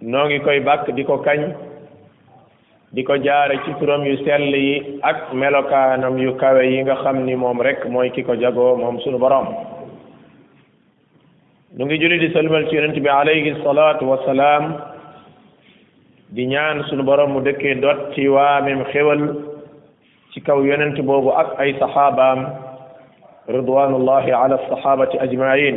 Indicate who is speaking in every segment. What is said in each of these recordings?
Speaker 1: noo ngi koy bàkk di ko kañ di ko jaare ci turam yu sell yi ak melokaanam yu kawe yi nga xam ni moom rek mooy ki ko jagoo moom sunu borom nu ngi julli di salmal ci yonent bi alayhi salaatu wasalaam di ñaan sunu borom mu dëkkee dot ci waamem xéwal ci kaw yonent boobu ak ay saxaabaam ridwanullahi ala saxaabati ajmain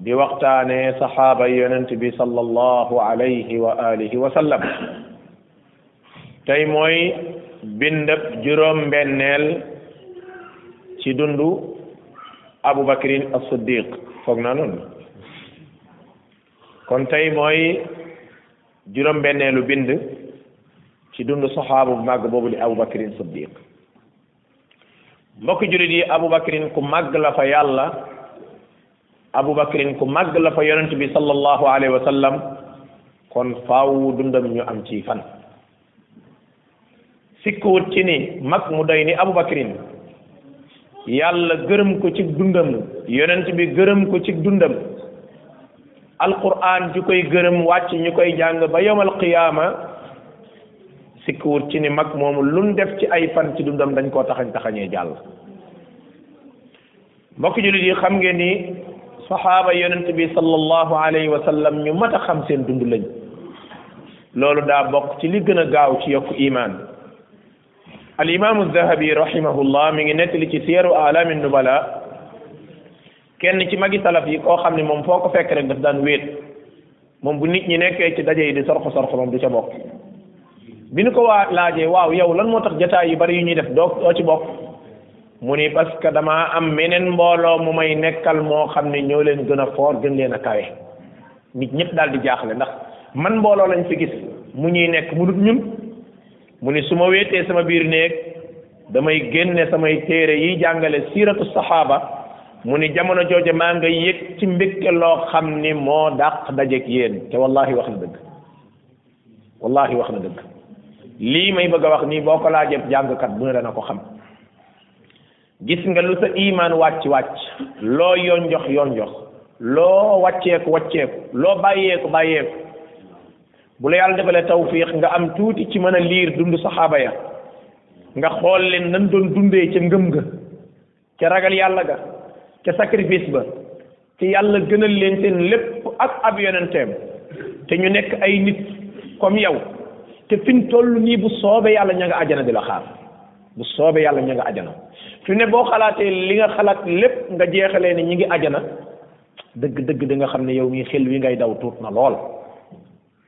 Speaker 1: di waxtaanee saxaaba yonent bi sallallahu alayhi wa alihi wa sallam tey mooy bindab juróom mbenneel ci dundu abu bakrin as siddiq foog naa noonu kon tey mooy juróom mbenneelu bind ci dundu saxaabu mag boobu di abu bakrin siddiq mbokk julit yi abubakrin ku màgg la fa yàlla abubakrin ku màgg la fa yonent bi sallallahu alayhi wa sallam kon faaw dundam ñu am ci fan sikkuwut ci ni mag mu doy ni abubakrin yàlla gërëm ko ci dundam yonent bi gërëm ko ci dundam alquran ju koy gërëm wàcc ñu koy jàng ba yomal qiyaama sikkuwut ci ni mag moomu luñ def ci ay fan ci dundam dañ koo taxañ taxañee jàll mbokk jullit yi xam ngeen ni saxaaba yonent bi sallallahu alayhi wa sallam ñu mat a xam seen dund lañ loolu daa bokk ci li gën a gaaw ci yokk iman al imaamu dahabi rahimahullah mi ngi nettali ci siyaru alaami nubala kenn ci magi salaf yi koo xam ne moom foo ko fekk rek daf daan wéet moom bu nit ñi nekkee ci daje yi di sorxo sorxo moom du ca bokk bi nu ko waa laajee waaw yow lan moo tax jataay yu bari yu ñuy def doo doo ci bokk mu ni parce que damaa am meneen mbooloo mu may nekkal moo xam ne ñoo leen gën a foor gën leen a kawe nit ñëpp daal di jaaxle ndax man mbooloo lañ fi gis mu ñuy nekk mu dut ñun mu ni su ma wéetee sama biir néeg damay génne samay téere yi jàngale siiratu saxaaba mu ni jamono jooje maa nga yëg ci mbégte loo xam ni moo dàq dajeeg yéen te wallahi wax na dëgg wallahi wax na dëgg lii may bëgg a wax nii boo ko laajee jàngkat bu ne dana ko xam gis nga lu sa imaan wàcc wàcc loo yonjox yonjox loo wàcceeku wàcceeku loo bàyyeeku bàyyeeku bu la yàlla defalee tawfiix nga am tuuti ci mën a liir dund saxaaba ya nga xool leen nan doon dundee ca ngëm ga ca ragal yàlla ga ca sacrifice ba te yàlla gënal leen seen lépp ak ab yonenteem te ñu nekk ay nit comme yow te fi mu toll nii bu soobee yàlla ña nga àjjana di la xaar bu soobee yàlla ña nga àjjana fi ne boo xalaatee li nga xalaat lépp nga jeexalee ne ñi ngi àjjana dëgg dëgg di nga xam ne yow mii xel wi ngay daw tuut na lool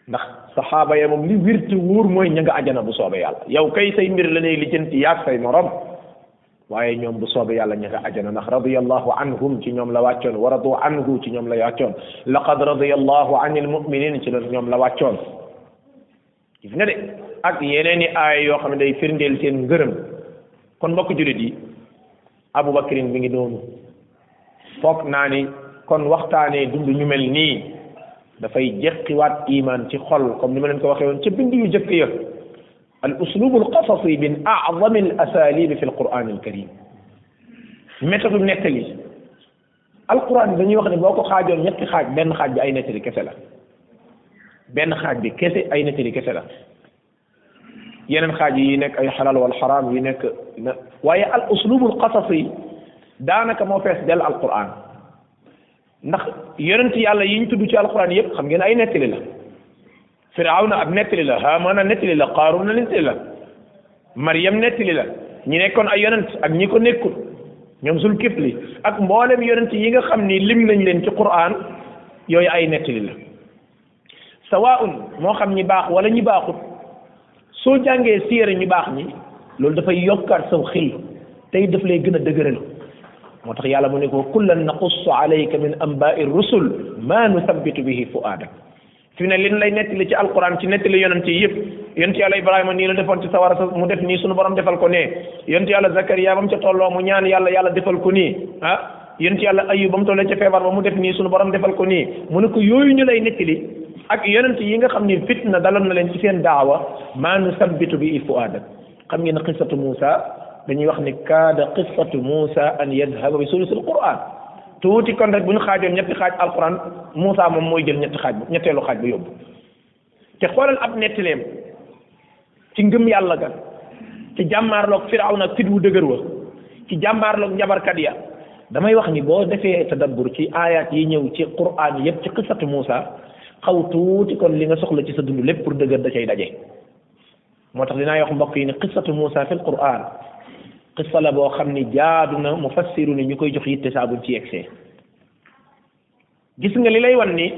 Speaker 1: ndax saxaaba ya moom li wér te wóor mooy ña nga àjjana bu soobee yàlla yow kay say mbir la ne lijjanti yaag say morom waaye ñoom bu soobee yàlla ña nga ajana ndax radiyallahu anhum ci ñoom la wàccoon wa radu anhu ci ñoom la wàccoon laqad radiyallahu anil mu'minin ci la ñoom la wàccoon gis nga de ak yeneen i aaya yoo xam ne day firndeel seen ngërëm kon mbokk jullit yi abubakrin mi ngi noonu foog naa ni kon waxtaanee dund ñu mel nii dafay jeqiwaat iman ci xol comme ni ma leen ko waxee woon ca bind yu jëkk ya al uslubu al qasasi min a'zami al asalib fi al quran al karim méthode nettali alquran bi dañuy wax ne boo ko xaajoon ñetti xaaj benn xaaj bi ay nettali kese la benn xaaj bi kese ay nettali kese la yeneen xaaj yi nekk ay xalal wal xaraam yi nekk na waaye al uslubul qasas yi daanaka moo fees del alquran ndax yonent yàlla yi ñu tudd ci alquran yépp xam ngeen ay nettali la firawna ab nettali la haamaana nettali la qaaruna nettali la maryam nettali la ñi nekkoon ay yonent ak ñi ko nekkul ñoom sul kifli ak mboolem yonent yi nga xam ni lim nañ leen ci quraan yooyu ay nettali la sawaun moo xam ñi baax wala ñi baaxut soo jàngee siira ñi baax ñi loolu dafay yokkaat saw xel tey daf lay gën a dëgëral moo tax yàlla mu ne ko kullan naqussu alayka min anbaai rusul ma nusabbitu bihi fuaadak fi ne lin lay nettali ci alquran ci nettali yonent yi yëpp yonent yàlla ibrahima nii la defoon ci sawara sa mu def nii sunu borom defal ko nee yonent yàlla zakariya ba mu ca tolloo mu ñaan yàlla yàlla defal ko nii ah yonent yàlla ayub ba mu tollee ca feebar ba mu def nii sunu borom defal ko nii mu ne ko yooyu ñu lay nettali ak yonent yi nga xam ni fitna daloon na leen ci seen daawa maa nu sabbitu bi fuadak xam ngeen qissatu Moussa dañuy wax ni kaada qissatu Moussa an yadhaba bi sulusil Qur'an tuuti kon rek bu ñu xaajoon ñetti xaaj alquran Moussa moom mooy jël ñetti xaaj bu ñetteelu xaaj bu yóbbu te xoolal ab nettaleem ci ngëm yàlla ga ci jàmmaarloog Firawna fit wu dëgër wa ci jàmmaarloog njabarkat ya damay wax ni boo defee tadabbur ci ayat yi ñëw ci Qur'an yépp ci qissatu Moussa xaw tuuti kon li nga soxla ci sa dund lépp pour dëgër da cay daje moo tax dinaa wax mbokk yi ne qissatu Moussa fil Qur'an qissa la boo xam ni jaadu na mu fassiru ni ñu koy jox yitte saa buñ ci yegsee gis nga li lay wan ni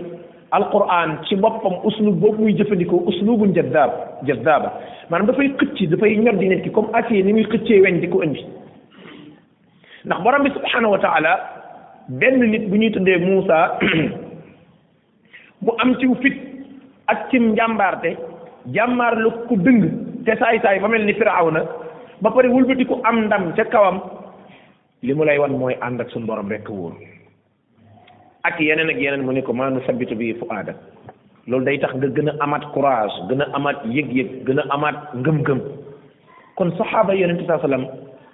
Speaker 1: alquran ci boppam uslub boobu muy jëfandikoo uslubun jaddaab jaddaaba maanaam dafay xëcc dafay ñor di nit ki comme acier ni muy xëccee weñ di ko indi ndax borom bi subhanahu wa taala benn nit bu ñuy tuddee Moussa mu am ciw fit ak cim njàmbaarte jàmmaar lu ku dëng te saay-saay ba mel ni firawna ba pare wëlbati ku am ndam ca kawam li mu lay wan mooy ànd ak suñu borom rekk wóor ak yeneen ak yeneen mu ne ko maa nu sabbitu bi fu aada loolu day tax nga gën a amaat courage gën a amaat yëg-yëg gën a amaat ngëm-ngëm kon saxaaba yonente saa sallam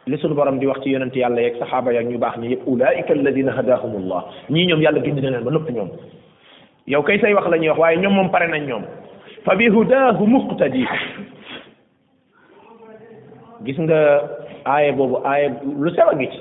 Speaker 1: li sunu borom di wax ci yonente yàlla yeeg saxaaba yeeg ñu baax ñi yëpp ulaika alladina hadahumullah ñii ñoom yàlla gindi na leen ba noppi ñoom yow kay say wax la ñuy wax waaye ñoom moom pare nañ ñoom fa bi hudahu muqtadi gis nga aaye boobu aaye lu sew a ngi ci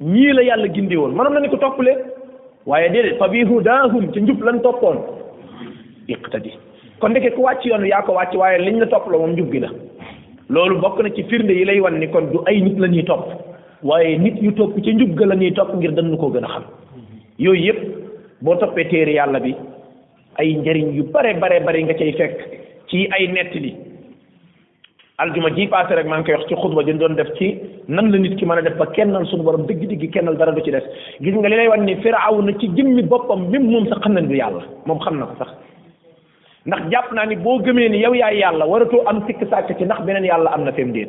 Speaker 1: ñii la yàlla gindi woon mënoon na ni ko topp leen waaye déedéet fa bi hudaahum ci njub lan toppoon iqtadi kon ndeke ku wàcc yoon yaa ko wàcc waaye liñ la topp la moom njub gi la loolu bokk na ci firnde yi lay wan ni kon du ay nit la ñuy topp waaye nit yu topp ci njub ga la ñuy topp ngir dañu koo gën a xam yooyu yëpp boo toppee téere yàlla bi ay njariñ yu bare bare bare nga cay fekk ci ay nettali aljuma ji passé rek maa ngi koy wax ci xutba jën doon def ci nan la nit ki mën a def ba kennal suñu borom dëgg dëgg kennal dara du ci des gis nga li lay wan ni firaaw na ci jëmmi boppam même moom sax xam na du yàlla moom xam na ko sax ndax jàpp naa ni boo gëmee ni yow yaay yàlla waratoo am sikk sàkk ci ndax beneen yàlla am na fem déet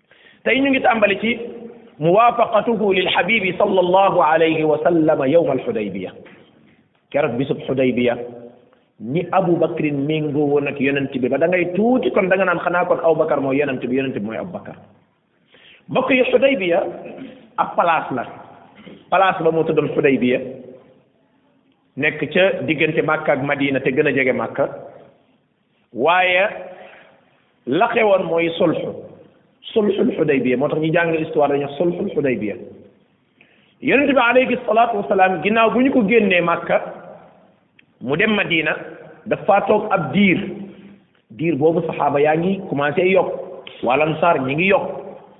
Speaker 1: tey ñu ngi tàmbali ci muwaafaqatuhu lil habibi sallallahu alayhi wa sallam yowma alxudaybiya keroog bisub xudaybiya ni Abu Bakrin méngoo woon ak yonent bi ba da ngay tuuti kon da nga naan xanaa kon Abu Bakar mooy yonent bi yonent bi mooy Abu Bakar mbokk yi xudaybiya ab place la place ba moo tuddoon xudaybiya nekk ca diggante Makka ak Madina te gën a jege Makka waaye la xewoon mooy sulxu sulxul xudaybiya moo tax ñu jàng histoire dañu wax sulxul xudaybiya yonente bi alayhi salaatu wasalaam ginnaaw bu ñu ko génnee màkka mu dem madina dafa toog ab diir diir boobu saxaaba yaa ngi commencé yokk wala ansaar ñi ngi yokk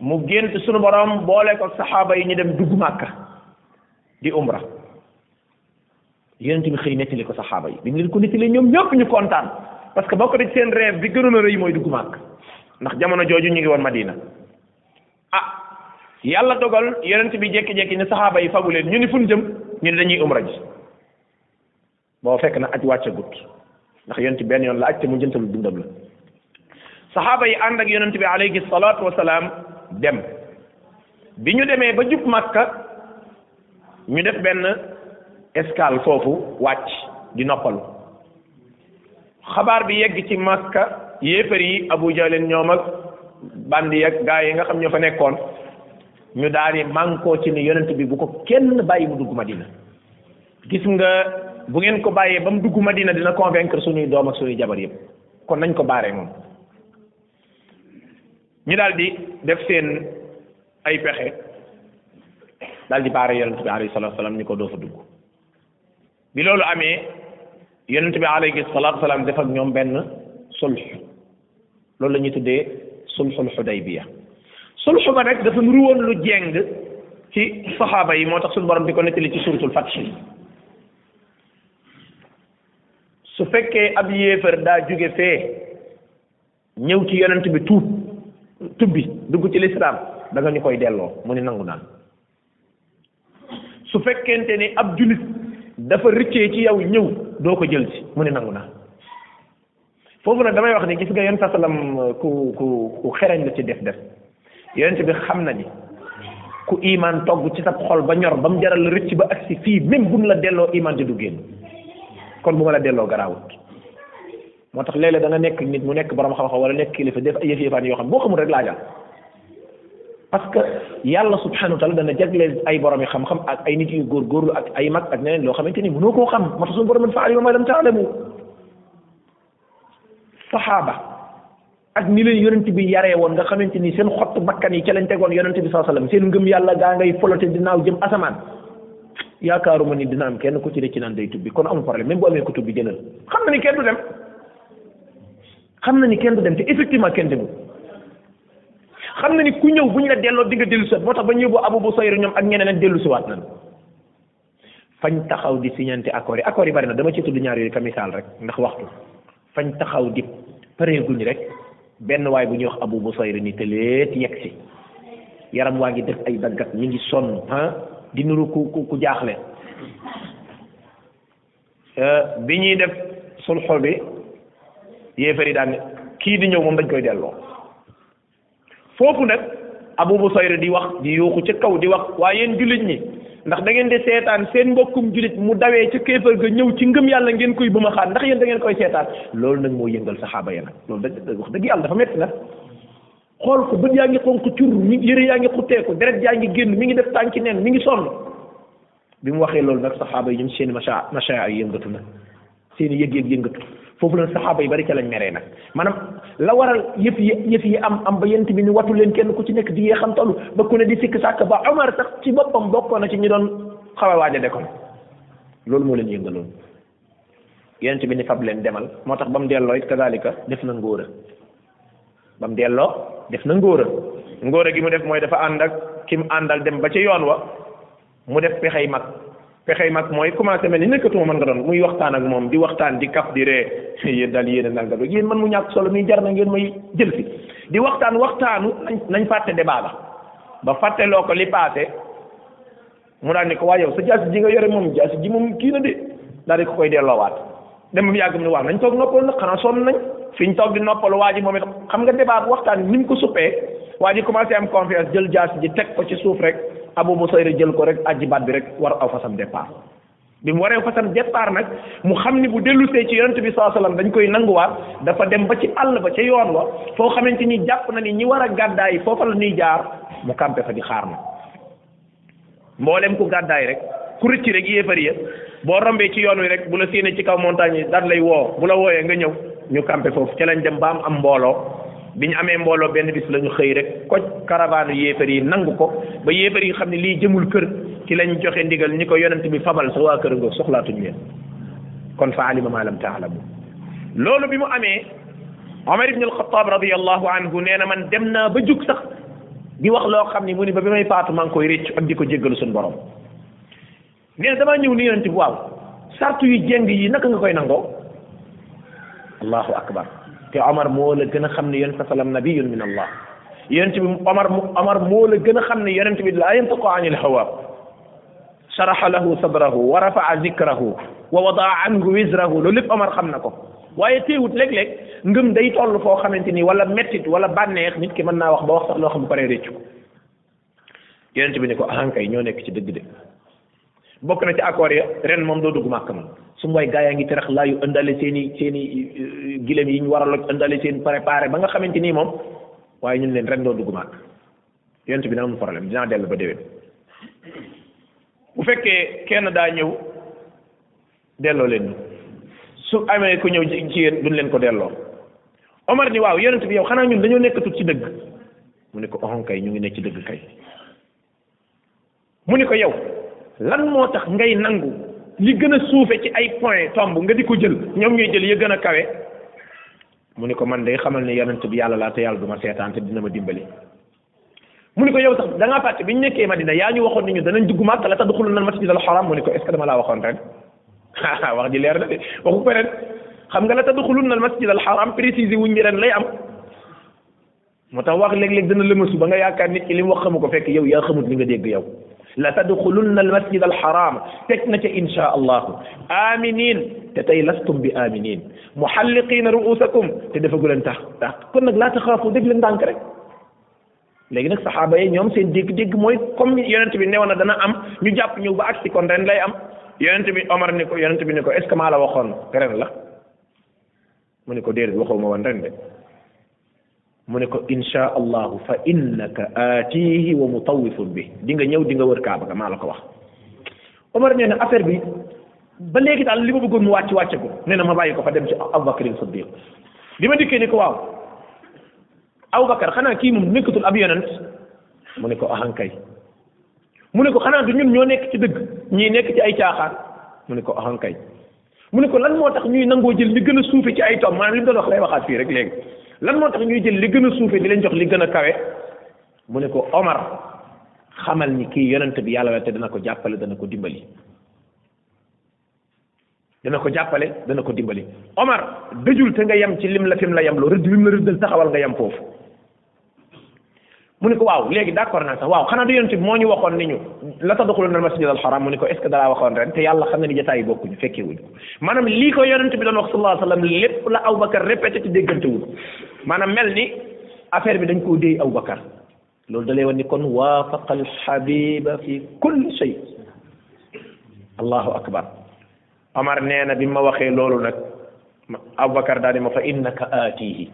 Speaker 1: mu gént sunu borom boole ko saxaaba yi ñu dem dugg màkka di umra yonent bi xëy nettali ko saxaaba yi bi ñu leen ko nettali ñoom ñëpp ñu kontaan parce que bokk na ci seen rêve bi gënoon a rëy mooy dugg màkka ndax jamono jooju ñu ngi woon Madina ah yàlla dogal yonent bi jékki-jékki ne saxaaba yi fagu leen ñu ni fun jëm ñu ne dañuy umra ji boo fekk na aj wàccagut ndax yonent benn yoon la aj te mu jëntalu dundam la saxaaba yi ànd ak yonent bi alayhi salaatu wasalaam dem bi ñu demee ba jub Makka ñu def benn escale foofu wàcc di noppalu xabaar bi yegg ci Makka yéefar yi Abu Jahlin ñoom ak bandi ak gaa yi nga xam ñoo fa nekkoon ñu daal di mànkoo ci ni yonent bi bu ko kenn bàyyi mu dugg Madina gis nga bu ngeen ko bàyyee ba mu dugg Madina dina convaincre suñuy doom ak suñuy jabar yëpp kon nañ ko baaree moom ñu daal di def seen ay pexe daal di baare yonent bi alayhi salaatu salaam ñu ko doo fa dugg bi loolu amee yonent bi alayhi salaatu salaam def ak ñoom benn sulh loolu la ñuy tuddee sulxul xudaybiya sulxu ba nag dafa nuru woon lu jeng ci saxaaba yi moo tax suñu borom di ko nettali ci suratul fath su fekkee ab yéefar daa jóge fee ñëw ci yonent bi tuub tubbi dugg ci lislaam da nga ñu koy delloo mu ni nangu naan su fekkente ni ab jullit dafa rëccee ci yow ñëw doo ko jël ci mu ne nangu naa foofu nag damay wax ni gis nga yonent sa sallam ku ku ku xereñ la ci def def yonent bi xam na ni ku iman togg ci sa xol ba ñor ba mu jaral la rëcc ba agsi fii même buñ la delloo iman di du génn kon bu ma la delloo garaawut moo tax léeg-léeg da nga nekk nit mu nekk borom xam-xam wala nekk kilifa def ay yëf-yëfaan yoo xam boo xamul rek laajal parce que yàlla subhanahu wa taala dana jagleel ay borom yi xam-xam ak ay nit yu góorgóorlu ak ay mag ak neneen loo xamante ni mënoo koo xam moo tax suñu borom man fa alima ma lam taalamu saxaaba ak ni leen yonent bi yaree woon nga xamante ni seen xottu bakkan yi ca lañ tegoon yonent bi sallallahu alayhi wasallam seen ngëm yàlla gaa ngay folote dinaaw jëm asamaan yaakaaruma ni dina am kenn ku ci de ci naan day tubbi kon amul problème même bu amee ko tubbi jëlal xam na ni kenn du dem xam na ni kenn du dem te effectivement kenn demul xam na ni ku ñëw bu ñu la delloo di nga dellu siwaat moo tax ba ñu yóbbu abu bu soyru ñoom ak ñeneen ak dellu siwaat nan fañ taxaw di signante accord yi accord yi bari na dama ci tudd ñaar yooyu ka misaal rek ndax waxtu fañ taxaw di pareeguñ rek benn waay bu ñuy wax abu busayri ni tëleet yegg si yaram waa ngi def ay daggat mi ngi sonn ah di nuru ku ku ku jaaxle bi ñuy def sulxo bi yéefari daan kii di ñëw moom dañ koy delloo foofu nag abu busayr di wax di yuuxu ca kaw di wax waaye yéen jullit ñi ndax da ngeen di seetaan seen mbokkum jullit mu dawee ca kéefër ga ñëw ci ngëm yàlla ngeen koy bu ma xaar ndax yéen da ngeen koy seetaan loolu nag moo yëngal saxaaba ya nag loolu dëgg wax dëgg yàlla dafa métti nag xool ko bët yaa ngi xonk cur mi yëre yaa ngi xutteeku deret yaa ngi génn mi ngi def tànki neen mi ngi sonn bi mu waxee loolu nag saxaaba yi ñoom seen macha macha ay yëngatu na seen yëg-yëg yëngatu foofu la saxaaba yi bari ca lañ meree nag maanaam la waral yëf yi yëf yi am am ba yent bi ni watu leen kenn ku ci nekk di yeexam talu ba ku ne di sikk sàkk ba Omar sax ci boppam bokkoon na ci ñu doon xaw a waaj a dekkoon loolu moo leen yëngaloon yonent bi ni fab leen demal moo tax ba mu delloo it kadalika def na ngóora ba mu delloo def na ngóora ngóora gi mu def mooy dafa ànd ak ki mu àndal dem ba ca yoon wa mu def pexey mag pexey mag mooy commencé mel ni nekkatuma mën nga doon muy waxtaan ak moom di waxtaan di kaf di ree yéen daal yéen a nanga doon yéen man mu ñàkk solo mi jar na ngeen may jël si di waxtaan waxtaanu nañ fàtte débat ba ba fàtteloo ko li paase mu daal ne ko waa yow sa jaasi ji nga yore moom jaasi ji moom kii na de daal di ko koy delloowaat dem mu yàgg mu ne waaw nañ toog noppalu nag xanaa sonn nañ fi ñu toog di noppalu waa ji moom it xam nga débat bu waxtaan ni mu ko suppee waa ji commencé am confiance jël jaasi ji teg ko ci suuf rek Abu Musayra jël ko rek aji baat bi rek war aw fasam départ bi mu waree fasam départ nag mu xam ni bu dellusee ci yonent bi saa sallam dañ koy nanguwaat dafa dem ba ci àll ba ca yoon wa foo xamante ni jàpp na ni ñi war a gàddaay foofa la ñuy jaar mu campé fa di xaar na mboolem ku gàddaay rek ku rëcc rek yéefar ya boo rombee ci yoon wi rek bu la séenee ci kaw montagne yi daal lay woo bu la wooyee nga ñëw ñu campé foofu ca lañ dem ba am am mbooloo bi ñu amee mbooloo benn bis la ñu xëy rek koj caravane yéefar yi nangu ko ba yéefar yi xam ne lii jëmul kër ci lañ joxe ndigal ñi ko yonent bi fabal sa waa kër nga soxlaatuñu leen kon fa alima ma lam taalamu loolu bi mu amee Omar ibn al-Khattab radiyallahu anhu nee na man dem naa ba jug sax di wax loo xam ne mu ni ba bi may faatu maa ngi koy réccu ak di ko jéggalu suñu borom nee na damaa ñëw ni yonent bi waaw sartu yu jeng yi naka nga koy nangoo allahu akbar te omar moo la gën a xam ne yonent sa salam nabiyun min allah yonent bi omar omar moo la gën a xam ne yonent bi laa yantiqu anil hawa sharaha lahu sadrahu wa rafaa zikrahu wa wadaa anhu wizrahu loolu lépp Omar xam na ko waaye teewut léeg-léeg ngëm day toll foo xamante ni wala mettit wala bànneex nit ki mën naa wax ba wax sax loo xam bu paree réccu ko yonent bi ne ko ahankay ñoo nekk ci dëgg de bokk na ci accord ya ren moom doo dugg màkk moom su mooy gaa yaa ngi terax laa yu ëndale seen i seen i euh, gileem yi ñu war a loj ëndale seen préparé ba nga xamante nii moom waaye ñun leen ren doo dugg màkk yonent bi na amul problème dinaa dellu ba déwén bu fekkee kenn daa ñëw delloo leen ñu su amee ku ñëw ci yéen duñ leen ko delloo Omar ni waaw yonent bi yow xanaa ñun dañoo nekkatut ci dëgg mu ne ko oxon kay ñu ngi nekk ci dëgg kay mu ni ko yow lan moo tax ngay nangu li gën a suufe ci ay point tomb nga di ko jël ñoom ñuy jël ya gën a kawe mu ni ko man day xamal ne yonent bi yàlla laa te yàlla du ma seetaan te dina ma dimbali mu ni ko yow sax da ngaa fàtte bi ñu nekkee Madina yaa ñu waxoon ni ñu danañ dugg Màkka la tax duxulul nan masjid al haram mu ni ko est ce que dama laa waxoon ren wax ji leer na de waxu ko ren xam nga la tax duxulul nan masjid al haram précisé wuñ ñi ren lay am moo tax wax léeg-léeg dana lëmasu ba nga yaakaar nit ki li mu wax xamu ko fekk yow yaa xamut li nga dégg yow la tadxulunna al masjid al haram teg na ca insha allahu aminin te tey lastum bi aminin muhalliqina ruusakum te dafa guleen tax tax kon nag laa taxaafu def leen ndànk rek léegi nag saxaaba yi ñoom seen dégg-dégg mooy comme yonent bi newoon na dana am ñu jàpp ñëw ba agsi kon ren lay am yonent bi Omar ni ko yonent bi ni ko est ce que maa la waxoon ren la mu ne ko déedéet waxoo ma woon ren de mu ne ko insha allahu fa innaka aatihi wa mutawifun bi di nga ñëw di nga wër kaaba ga maa la ko wax Omar nee na affaire bi ba léegi daal li ma bëggoon mu wàcc wàcce ko nee na ma bàyyi ko fa dem ci Abubakrin Siddiq bi ma dikkee ni ko waaw Abubakar xanaa kii moom nekkatul ab yonent mu ne ko ahankay mu ne ko xanaa du ñun ñoo nekk ci dëgg ñii nekk ci ay caaxaan mu ne ko ahankay mu ne ko lan moo tax ñuy nangoo jël li gën a suufe ci ay tom maanaam li mu doon wax lay waxaat fii rek léegi lan moo tax ñuy jël li gën a suufe di leen jox li gën a kawe mu ne ko Omar xamal ni kii yonent bi yàlla la te dana ko jàppale dana ko dimbali dana ko jàppale dana ko dimbali Omar dëjul te nga yem ci lim la fim la yem loo rëdd lim la rëddal taxawal nga yem foofu mu ni ko waaw léegi d'accord naa sax waaw xanaa du yonent bi moo ñu waxoon ni ñu la tadxuluna al masjid al haram mu ni ko est ce que dalaa waxoon ren te yàlla xam na ni jotaay yi bokkuñu fekkee wuñu maanaam lii ko yonent bi doon wax sallallahu alayhi wa sallam lépp la Aboubacar répété ci déggante wuñu maanaam mel ni affaire bi dañ koo déy Aboubacar loolu da lay wan ni kon waafaqa al habiba fi kulli shay allahu akbar Omar nee na bi ma waxee loolu nag Aboubacar daal di ma fa innaka aatihi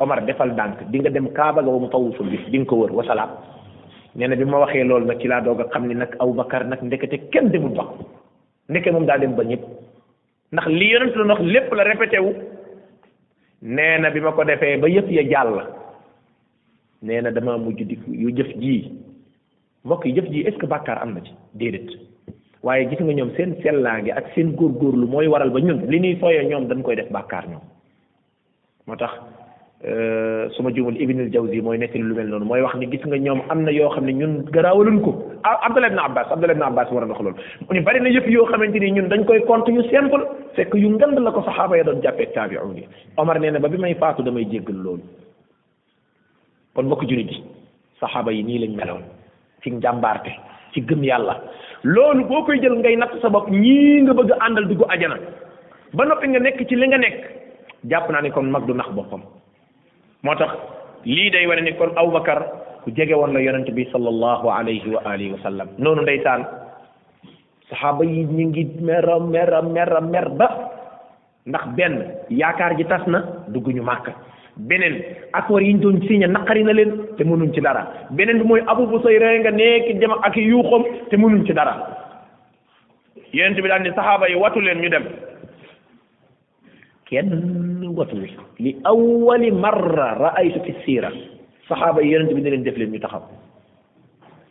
Speaker 1: Omar defal ndànk di nga dem Kaaba ga wa mu tawufu bi di nga ko wër wasalaam nee na bi ma waxee loolu nag ci laa doog a xam ni nag Aboubacar nag ndekete kenn demul ba ndeke moom daa dem ba ñëpp ndax li yonent doon wax lépp la répété wu nee na bi ma ko defee ba yëpp ya jàll nee na dama mujj di yu jëf jii mbokk yi jëf ji est-ce que bàkkaar am na ci déedéet waaye gis nga ñoom seen sellaange ak seen góorgóorlu mooy waral ba ñun li ñuy foyee ñoom dañ koy def bàkkaar ñoom moo tax euh, su ma juumul ibnul jawzi mooy nekk lu mel noonu mooy wax ni gis nga ñoom am na yoo xam ne ñun garaawaluñ ko ah, abdullah ibn abbas abdullah ibn abbas war a wax loolu mu ni bari na yëpp yoo xamante ni ñun dañ koy compte yu simple fekk yu ngand la ko saxaaba ya doon jàppee taabi'un yi omar nee na ba bi may faatu damay jéggal loolu kon mbokk jullit yi saxaaba yi nii lañ meloon ci njàmbaarte ci gëm yàlla loolu boo koy jël ngay natt sa bopp ñii nga bëgg a àndal dugg ajana ba noppi nga nekk ci li nga nekk jàpp naa ni kon mag du nax boppam moo tax lii day wane ni kon Abubakar ku jege woon la yonent bi sallallahu alayhi wa alihi wa sallam noonu ndeysaan saxaaba yi ñu ngi mera mera mera mer ba ndax benn yaakaar ji tas na dugguñu màkk beneen accord yi ñu doon signé naqari na leen te mënuñ ci dara beneen bi mooy abu bu say ree nga nekk jëm ak yuuxam te mënuñ ci dara yonent bi daal ni saxaaba yi watu leen ñu dem kenn watu li awwali marra raaytu fi siira saxaaba yi yonent bi ne leen def leen ñu taxaw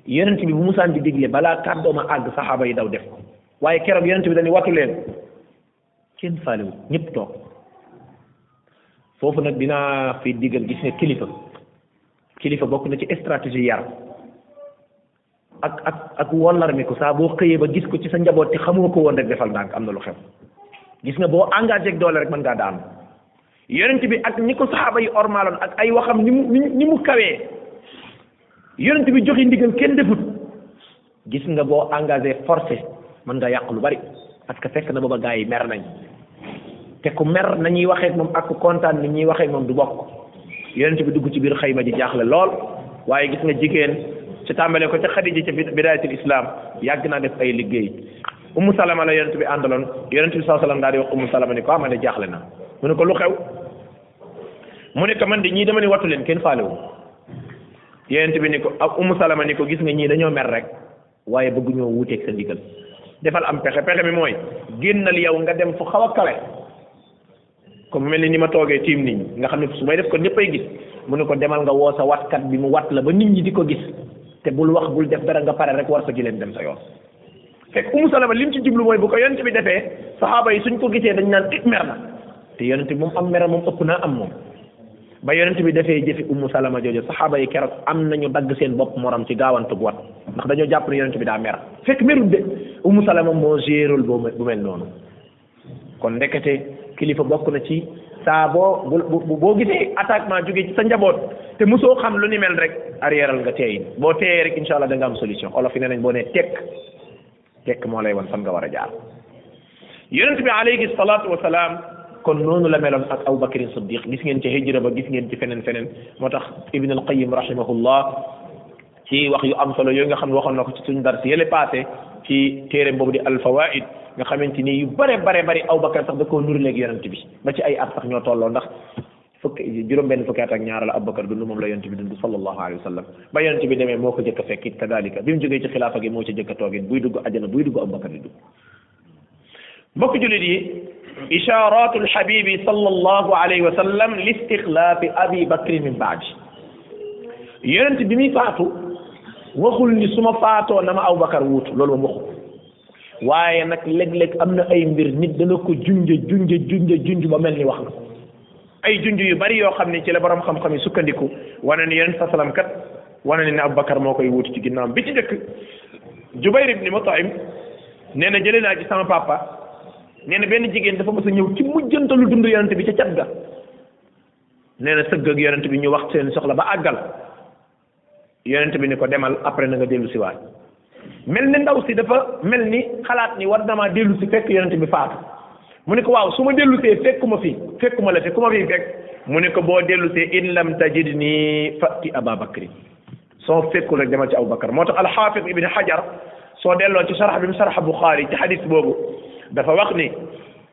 Speaker 1: yonent bi bu musaan di digle balaa kàddooma àgg saxaaba yi daw def ko waaye keroog yonent bi dañu watu leen kenn faalewu ñëpp toog foofu nag dinaa fi diggal gis ne kilifa kilifa bokk na ci stratégie yar ak ak ak wollar mi ko saa boo xëyee ba gis ko ci sa njaboot te xamoo ko woon rek defal ndànk am na lu xew gis nga boo engagé ak doole rek mën ngaa daanu yonent bi ak ñi ko saxaaba yi ormaaloon ak ay waxam ni mu ni mu kawee yonent bi joxe ndigal kenn defut gis nga boo engagé forcé mën nga yàq lu bari parce que fekk na booba gars yi mer nañ te ku mer nañuy waxee moom ak ku kontaan ni ñuy waxee moom du bokk yonent bi dugg ci biir xayma ji jaaxle lool waaye gis nga jigéen ci tàmbalee ko ca Xadija ca bidaayatul islam yàgg naa def ay liggéey umu salama la yonent bi àndaloon yonent bi saa sallam daal di wax umu salama ni ko amane ah, jaaxle na mu ne ko lu xew mu ne ko man de ñii dama ne wattu leen kenn faalewu yonent bi ni ko ak umu salama ni ko gis nga ñii dañoo mer rek waaye bëgguñoo wuuteeg sa ndigal defal am pexe pexe mi mooy génnal yow nga dem fu xaw a kawe comme mel ni ni ma toogee tiim nit ñi nga xam ne su may def ko ñëppay gis mu ne ko demal nga woo sa watkat bi mu wat la ba nit ñi di ko gis te bul wax bul def dara nga pare rek war sa gileem dem sa yoon fekk umu salama lim ci jublu mooy bu ko yonent bi defee saxaaba yi suñ ko gisee dañ naan it mer na te yonent bi moom am mer moom ëpp naa am moom ba yonent bi defee jëfi umu salama jooju saxaaba yi keroog am nañu dagg seen bopp morom ci gaawantug wat ndax dañoo jàpp ne yonent bi daa mer fekk merut de umu salama moo géerul bu mel noonu kon ndekete kilifa bokk na ci saa boo bu boo gisee attaquement jógee ci sa njaboot te mosoo xam lu ni mel rek arrièreal nga teey boo teeyee rek incha allah da nga am solution olof yi ne nañ boo nee tekk tekk moo lay wan fan nga war a jaar yonent bi alayhi salaatu wa salaam kon noonu la meloon ak Abu Bakrin Siddiq gis ngeen ci hijra ba gis ngeen ci feneen feneen moo tax Ibn al-Qayyim rahimahullah ci wax yu am solo yooyu nga xam ne waxoon na ko ci suñu dar si yële passé ci téere boobu di al fawaid nga xamante ni yu bare bare bari aw bakar sax da koo nuru léegi yonent bi ba ci ay at sax ñoo tolloo ndax fukk juróom benn fukki at ak ñaar la abubakar dund moom la yonent bi dund sallallahu alayhi wa sallam ba yonent bi demee moo ko jëkk a fekk it kadalika bi mu jógee ci xilaafa gi moo ci jëkk a toogin buy dugg ajana buy dugg abubakar di dugg mbokk jullit yi isharatu alhabibi sallallahu alayhi wa sallam li istixlaafi abi bakri min baadi yonent bi muy faatu waxul ni su ma faatoo na ma Abubakar wuutu loolu moom waxul waaye nag léeg-léeg am na ay mbir nit dana ko junj junj junj junj ba mel ni wax na ko ay junj yu bari yoo xam ne ci la borom xam-xam yi sukkandiku wane ni yeneen fasalam kat wane ni ne Aboubacar moo koy wuutu ci ginnaawam bi ci njëkk Jubayr ibn Mut'im nee na jëlee naa ci sama papa nee na benn jigéen dafa mës a ñëw ci mujjantalu dund yonent bi ca cat ga nee na sëgg ak yonent bi ñu wax seen soxla ba àggal yonent bi ni ko demal après na nga dellu si waat mel ni ndaw si dafa mel ni xalaat ni war na maa dellu si fekk yonent bi faatu mu ne ko waaw su ma dellu see fekkuma fi fekkuma la fi ku ma fi fekk mu ne ko boo dellu see in lam tajid nii fatti aba bakri soo fekkul rek demal ci abou bakar moo tax alxaafid ibn hajar soo delloo ci sarax bi mu sarax buxaari ci xadis boobu dafa wax ni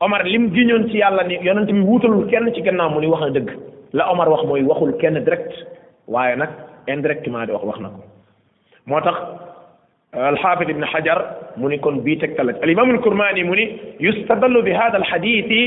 Speaker 1: Omar lim giñoon ci yàlla ni yonent bi wuutalul kenn ci gannaaw mu ni wax na dëgg la Omar wax mooy waxul kenn direct waaye nag indirectement di wax wax na ko moo tax euh, alxaafid ibn xajar mu ni kon bii tegtal la al imam al kurmaani mu ni yustadallu bi hada al xadiisi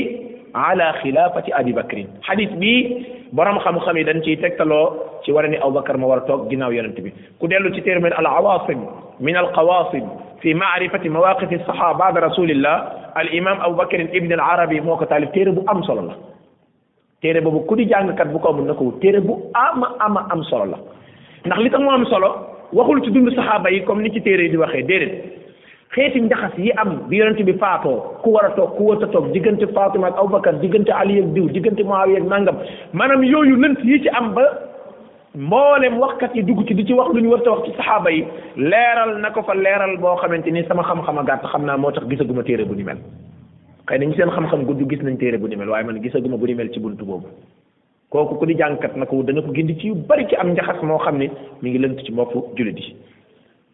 Speaker 1: ala xilaafati abi bakrin xadis bii borom xam-xam yi dañ ciy tegtaloo ci war a ni Abubakar ma war a toog ginnaaw yonent bi ku dellu ci téere mel al awasim min al qawasim fi maarifati mawaqifi saxaaba baada rasulillah al imam abu bakrin ibn al arabi moo ko taalif téere bu am solo la téere boobu ku di jàngkat bu ko amul na ko wut téere bu ama ama am solo la ndax li tax mu am solo waxul ci dund saxaaba yi comme ni ci téere yi di waxee déedéet xeeti njaxas yi am bi yonent bi faatoo ku war a toog ku wërta toog diggante Fatima ak Abubakar diggante Ali ak diw diggante Muawiya ak nangam maanaam yooyu lënt yi ci am ba mboolem waxkat yi dugg ci di ci wax lu ñu war a wax ci saxaaba yi leeral na ko fa leeral boo xamante ni sama xam-xam a gàtt xam naa moo tax gisaguma téere bu ni mel xëy na ñu seen xam-xam gudd gis nañ téere bu ni mel waaye man gisaguma bu ni mel ci buntu boobu kooku ku di jàngkat na ko dana ko gindi ci yu bari ci am njaxas moo xam ne mi ngi lënt ci bopp jullit yi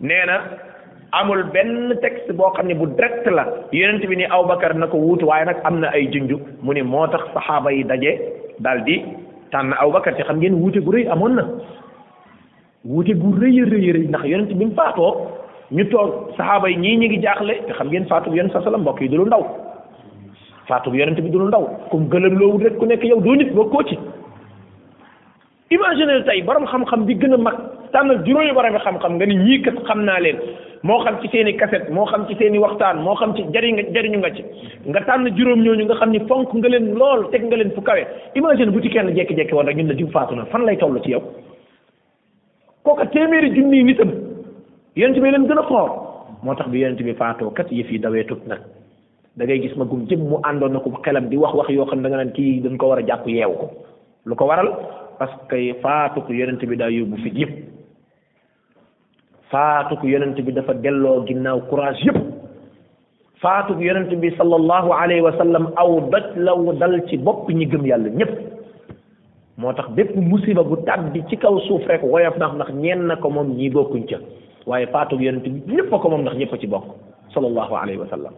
Speaker 1: nee na amul benn texte boo xam ne bu direct la yonent bi ni Abubakar na ko wuutu waaye nag am na ay junju mu ni moo tax saxaaba yi daje daal di tànn Abubakar te xam ngeen wuute gu rëy amoon na wuute gu rëy a rëy rëy ndax yonent bi mu faatoo ñu toog saxaaba yi ñii ñu ngi jaaxle te xam ngeen faatu bi yonent sa sala mbokk yi du lu ndaw faatu bi yonent bi du lu ndaw comme gëlëm loowul rek ku nekk yow doo nit bokkoo ci imaginel tey borom xam-xam bi gën a mag tànnal juróomi borom xam-xam nga ni ñii kat xam naa leen moo xam ci seen i kaset moo xam ci seen i waxtaan moo xam ci jariñ nga jariñu nga ci nga tànn juróom ñooñu nga xam ni fonk nga leen lool teg nga leen fu kawe imagine bu ci kenn jekki-jekki woon rek ñun la diw faatu na fan lay toll ci yow kooka téeméeri junni nitam yonent bi leen gën a xoor moo tax bi yonent bi faatoo kat yëf yi dawee tut nag da ngay gis ma gum jëm mu àndoon na ko xelam di wax wax yoo xam ne da nga naan kii dañ ko war a jàpp yeew ko lu ko waral parce que faatu ko yonent bi daa yóbbu fit yëpp faatu ko yonent bi dafa delloo ginnaaw courage yëpp faatu ko yonent bi sallallahu alayhi wa sallam aw doj law dal ci bopp ñi gëm yàlla ñëpp moo tax bépp musiba bu tàbbi ci kaw suuf rek woyof ndax ndax ñeen na ko moom ñii bokkuñ ca waaye faatug yonent bi ñëpp a ko moom ndax ñëpp a ci bokk sallallahu alayhi wa sallam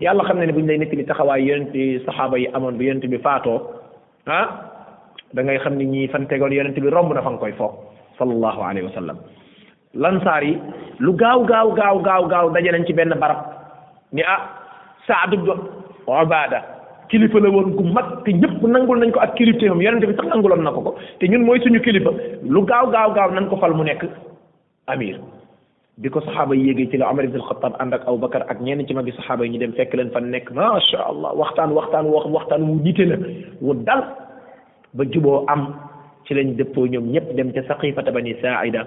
Speaker 1: yàlla xam ne ne bu ñu lay nettali taxawaay yonent saxaaba yi amoon bi yonent bi faatoo ah da ngay xam ni ñii fan tegoon yonent bi romb na fa nga koy foog sallallahu alayhi wa sallam lansaar yi lu gaaw gaaw gaaw gaaw gaaw daje nañ ci benn barab ni ah Saad ibn Ubaada kilifa la woon gu mag te ñëpp nangul nañ ko ak kilifteefam yonente bi sax nanguloon na ko ko te ñun mooy suñu kilifa lu gaaw gaaw gaaw nañ ko fal mu nekk amir bi ko saxaaba yi yéegee ci la Omar ibn Khattab ànd ak Aboubacar ak ñenn ci magi saxaaba yi ñu dem fekk leen fan nekk macha allah waxtaan waxtaan woo xam waxtaan wu nite la wu dal ba juboo am ci lañ dëppoo ñoom ñëpp dem ca saqifata bani saaida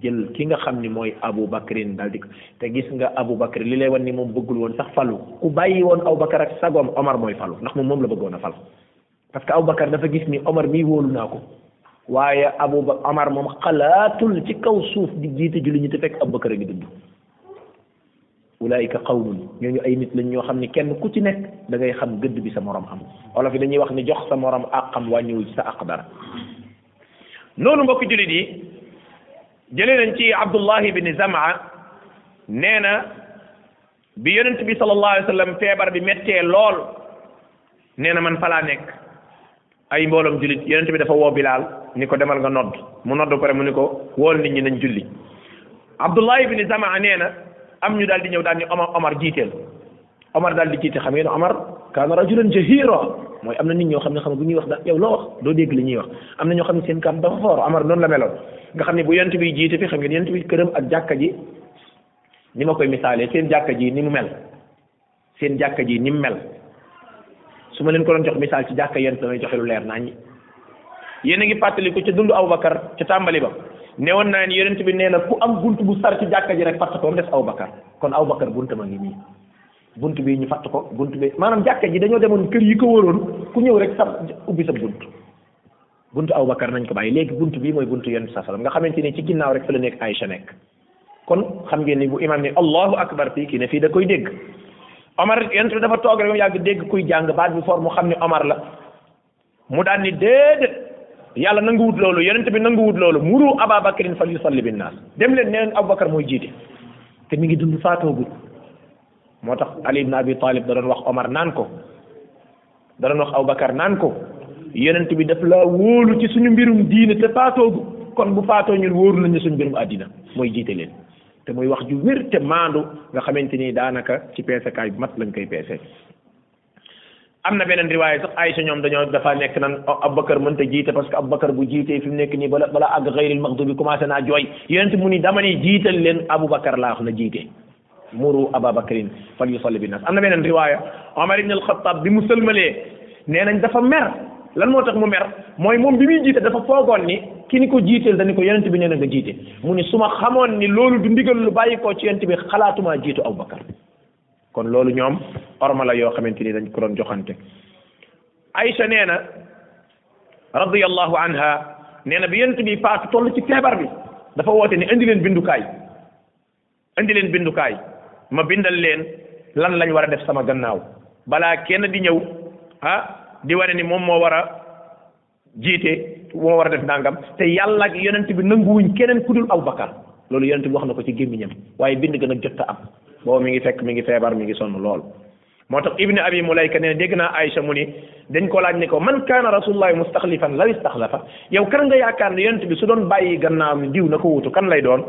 Speaker 1: jël ki nga xam ni mooy Abu Bakrin daal di te gis nga Abu Bakr li lay wan ni moom bëggul woon sax falu ku bàyyi woon Abu Bakar ak sagoom Omar mooy falu ndax moom moom la bëggoon a fal parce que Abu Bakar dafa gis ni Omar mii wóolu naa ko waaye Abu Omar moom xalaatul ci kaw suuf di jiite julli ñi te fekk Abu Bakar a ngi dund ulaayika qawmun ñooñu ay nit lañ ñoo xam ne kenn ku ci nekk da ngay xam gëdd bi sa morom am olof yi dañuy wax ni jox sa morom àqam wàññiwul ci sa àq dara noonu mbokk jullit yi jëlee nañ ci abdullahi bin zamaa nee na bi yonent bi sallallahu alayhi wa sallam feebar bi mettee lool nee na man falaa nekk ay mbooloom jullit yonent bi dafa woo Bilaal ni ko demal nga nodd mu nodd ko rek mu ni ko wool nit ñi nañ julli Abdullah ibn Zamaa nee na am ñu daal di ñëw daal ni Omar Omar jiiteel Omar daal di jiite xam ngeen Omar kaana rajulan jahiira mooy am na nit ñoo xam ne xam bu ñuy wax daal yow loo wax doo dégg li ñuy wax am na ñoo xam ne seen kàddu dafa foor Omar noonu la meloon nga xam ne bu yonent bi jiite fi xam ngeen yonent bi këram ak jàkka ji ni ma koy misaalee seen jàkka ji ni mu mel seen jàkka ji ni mel su ma leen ko doon jox misaal ci jàkka yonent damay joxe lu leer naa ñi yéen a ngi fàttali ko ca dund Aboubacar ca tàmbali ba ne woon naa ni yonent bi nee na ku am bunt bu sar ci jàkka ji rek fatt ko mu des Aboubacar kon Aboubacar bunt ma ngi nii bunt bi ñu fatt ko bunt bi maanaam jàkka ji dañoo demoon kër yi ko wóoroon ku ñëw rek sab ubbi sa bunt buntu Aboubacar nañ ko bàyyi léegi buntu bii mooy buntu yonent bi sallam nga xamante ni ci ginnaaw rek fa la nekk Aïcha nekk kon xam ngeen ni bu imam ni allahu akbar fii kii ne fii da koy dégg omar yonent bi dafa toog rek mu yàgg dégg kuy jàng baat bi for mu xam ni omar la mu daan ni déedéet yàlla nanguwut loolu yonent bi nanguwut loolu muru ababakrin fal yusalli bin naas dem leen neen abubakar mooy jiite te mi ngi dund faatoogut moo tax ali ibn abi talib da doon wax omar naan ko da doon wax Abubakar naan ko yonent bi daf laa wóolu ci suñu mbirum diine te faatoogu kon bu faatoo ñun wóoru nañu suñu mbirum àddina mooy jiite leen te muy wax ju wér te maandu nga xamante ni daanaka ci peesekaay bu mat lañ koy peese am na beneen riwaay sax Aysa ñoom dañoo dafa nekk nan Abubakar mënta jiite parce que Abubakar bu jiitee fi mu nekk nii bala bala àgg xayril maxdubi commencé naa jooy yonent mu ni dama ni jiital leen Abubakar laa wax na jiite muru ababakrin fal yusalli bi nas am na beneen riwaaya omar ibn alxataab bi mu sëlmalee nee nañ dafa mer lan moo tax mu mer mooy moom bi muy jiite dafa foogoon ni ki ni ko jiiteel dañu ko yonent bi nee na nga jiite mu ni su ma xamoon ni loolu du ndigal lu bàyyi koo ci yonent bi xalaatumaa jiitu abubakar kon loolu ñoom orma la yoo xamante ni dañ ko doon joxante Aïcha nee na radiyallahu anha nee na bi yonent bi faatu toll ci feebar bi dafa woote ni indi leen bindukaay indi leen bindukaay ma bindal leen lan lañ war a def sama gannaaw balaa kenn di ñëw ah di wane ni moom moo war a jiite moo war a def nangam te yàlla ak yonent bi nanguwuñ keneen ku dul Abubakar loolu yonent bi wax na ko ci gémmiñam waaye bind gën a jot a am boobu mi ngi fekk mi ngi feebar mi ngi sonn lool moo tax ibni abi mulayka nee na dégg naa Aïcha mu ni dañ ko laaj ne ko man kaana rasulullahi mustaxlifan law istaxlafa yow kan nga yaakaar ne yonent bi su doon bàyyi gannaaw mi diw na ko wutu kan lay doon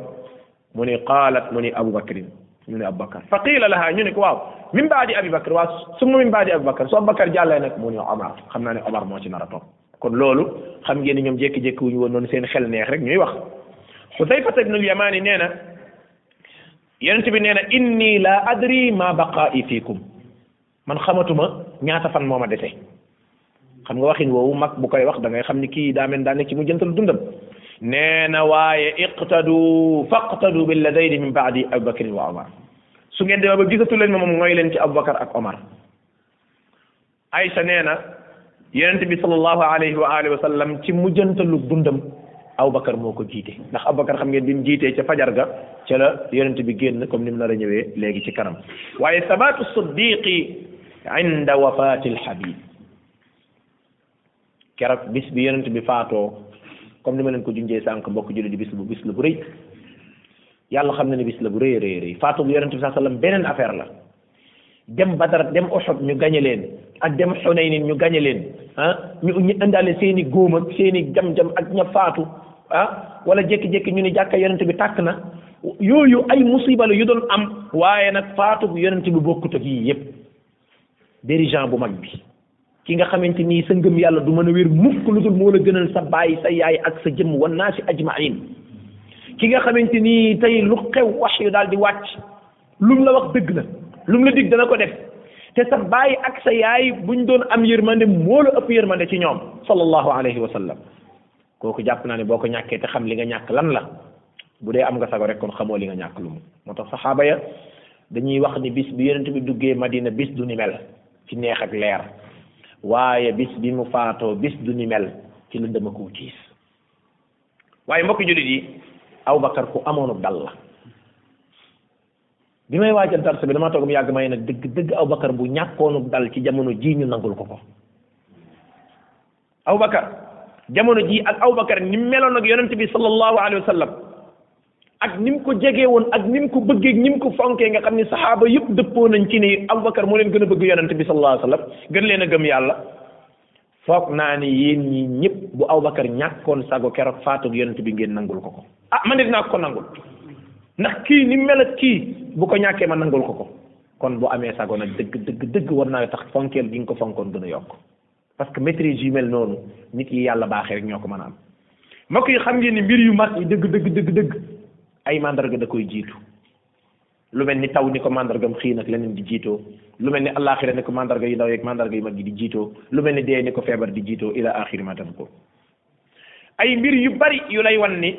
Speaker 1: mu ni qaalat mu ni abu bakrin ñu ne abubakar fa qiila laha ñu ne ko waaw min baadi abi bakar waa summa min baadi abi bakar su abubakar jàllee nag mu ni omar xam naa ne omar moo ci nar a topp kon loolu xam ngeen ni ñoom jékki-jékki wuñu woon noonu seen xel neex rek ñuy wax xusayfata ibnul yamani nee na yonent bi nee na inni la adri ma baqaa'i fiikum man xamatuma ñaata fan moo ma dese xam nga waxin woowu mag bu koy wax da ngay xam ni kii daa mel daa nekk ci mu jëntal dundam nee na waaye iqtadu faqtadu billadayni min baadi abubakrin wa omar su ngeen demee ba gisatu leen ma moom mooy leen ci abubakar ak omar aysa nee na yonent bi sallallahu alayhi wa alihi wa sallam ci mujjantalu dundam Abubakar moo ko jiite ndax Abubakar xam ngeen bi mu jiitee ca fajar ga ca la yonent bi génn comme ni mu nar a ñëwee léegi ci kanam waaye sabaatu siddiqi inda wafaati alhabib keroog bis bi yonent bi faatoo comme ni ma leen ko junjee sànq mbokk jullit bis bu bis la bu rëy yàlla xam na ne bis la bu rëy rëy rëy faatu bu yonent bi saa sallam beneen affaire la dem Badar dem Uhud ñu gañe leen ak dem Xunayn ñu gañe leen ah ñu ñu indaale seeni góom ak seeni jam-jam ak ña faatu ah wala jékki-jékki ñu ni jàkka yonent bi tàkk na yooyu ay musiba la yu doon am waaye nag faatu bu yonent bi bokkut ak yii yépp dirigeant bu mag bi ki nga xamante ni sa ngëm yàlla du mën a wér mukk lu dul moo la gënal sa baay sa yaay ak sa jëmm wan naa si ajmain ki nga xamante ni tey lu xew wax yu daal di wàcc lu mu la wax dëgg la lu mu la dig dana ko def te sa baay ak sa yaay buñ doon am yërmande moo la ëpp yërmande ci ñoom sallallahu alayhi wa sallam kooku jàpp naa ne boo ko ñàkkee te xam li nga ñàkk lan la bu dee am nga sago rek kon xamoo li nga ñàkk lu mu moo tax saxaaba ya dañuy wax ni bis bi yonent bi duggee Madina bis du ni mel ci neex ak leer waaye bis bi mu faatoo bis du ni mel ci lëndëm ak tiis waaye mbokki jullit yi Abubakar ku amoonu dal la bi may waajal darsa bi dama toog mu yàgg may nag dëgg dëgg Abubakar bu ñàkkoonu dal ci jamono jii ñu nangul ko ko Abubakar jamono ji ak Abubakar ni mu meloon ak yonent bi sallallahu alayhi wa sallam ak ni mu ko jegee woon ak ni mu ko bëggee ni mu ko fonkee nga xam ni saxaaba yëpp dëppoo nañ ci ni Abubakar moo leen gën a bëgg yonent bi sallallahu alayhi wa sallam gën leen a gëm yàlla foog naa ni yéen ñi ñëpp bu Abubakar ñàkkoon sago keroog faatug yonent bi ngeen nangul ko ko ah man de dinaa ko nangul ndax kii ni mel ak kii bu ko ñàkkee ma nangul ko ko kon bu amee sago nag dëgg dëgg dëgg war naa tax fonkeel gi nga ko fonkoon gën a yokk parce que maîtrise yu mel noonu nit yi yàlla baaxee rek ñoo ko mën a am mbokk yi xam ngeen ni mbir yu mag yi dëgg dëgg dëgg dëgg ay mandarga da koy jiitu lu mel ni taw ni ko mandargam xii nag leneen di jiitoo lu mel ni àllaaxira ni ko mandarga yu ndaw yeeg mandarga yu mag yi di jiitoo lu mel ni dee ni ko feebar di jiitoo ila axiri ma tam ko ay mbir yu bari yu lay wan ni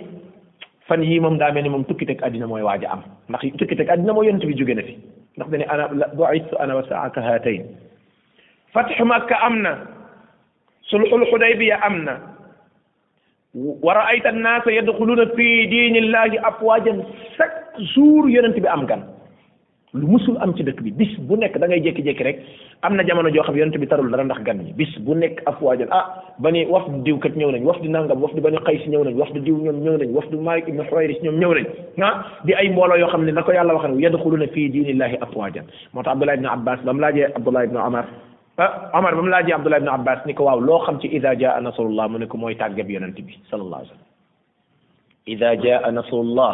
Speaker 1: fan yii moom daa mel ni moom tukki teg àddina mooy waaj a am ndax tukki teg àddina mooy yonent bi jóge na fi ndax dañu ana bu'istu ana wa saa'ata haatayn fatxu makka am na sulxul xudaybiya am na wa raayta annaasa yadxuluuna fi diinillahi afwaajan chaque jour yonent bi am gan lu musul am ci dëkk bi bis bu nekk da ngay jékki-jékki rek am na jamono joo xam yonent bi tarul dara ndax gan ñi bis bu nekk afwaajan ah ba ni wax du diw kat ñëw nañ wax du nangam wax du bani qays ñëw nañ wax du diw ñoom ñëw nañ wax du malik ibn xuwayris ñoom ñëw nañ ah di ay mbooloo yoo xam ne na ko yàlla waxee yadxuluuna fi diinillahi afwaajan moo tax abdullah ibn abbas ba mu laajee abdullah ibn omar ah omar ba mu laajee abdullah ibn abbas ni ko waaw loo xam ci ida jaa nasrullah mu ne ko mooy tàggab yonent bi sallallahu alayhi wa sallam ida jaa nasrullah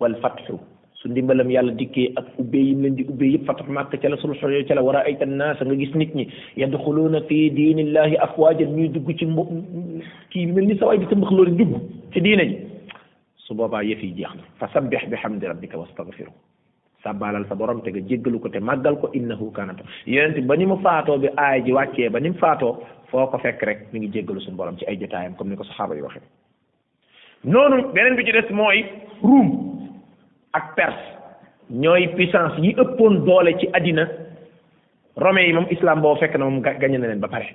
Speaker 1: wal fathu su ndimbalam yàlla dikkee ak ubbee yim leen di ubbee yëpp fatax màkk ca la sul xol ca la war a ay tan naasa nga gis nit ñi yadxuluuna fi diinillahi afwaajan ñuy dugg ci mbo kii mel ni sa waay di sa mbax loolu dugg ci diine ji su boobaa yëf yi jeex na fa sabbix bi xamdi rabbika wastaghfiru sàbbaalal sa borom te nga jéggalu ko te màggal ko innahu kaana yonent ba ni mu faatoo bi aay ji wàccee ba ni mu faatoo foo ko fekk rek mi ngi jéggalu suñu borom ci ay jotaayam comme ni ko saxaaba yi waxee noonu beneen bi ci des mooy Ruum ak Perse ñooy puissance yi ëppoon doole ci àddina romain yi moom islam boo fekk na moom gañe na leen ba pare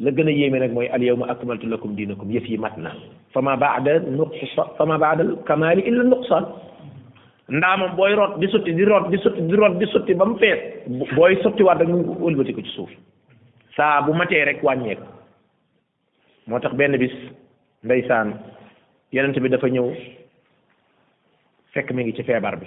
Speaker 1: la gën a yéeme nag mooy al yawma akmaltu lakum diinakum yëf yi mat na fa ma baada nuqsa fa ma baada al kamaali illa nuqsaan ndaa moom booy root di sotti di root di sotti di root di sotti ba mu fees booy sotti waat rek mu ngi wëlbati ko ci suuf saa bu matee rek wàññeeku moo tax benn bis ndeysaan yonent bi dafa ñëw fekk mi ngi ci feebar bi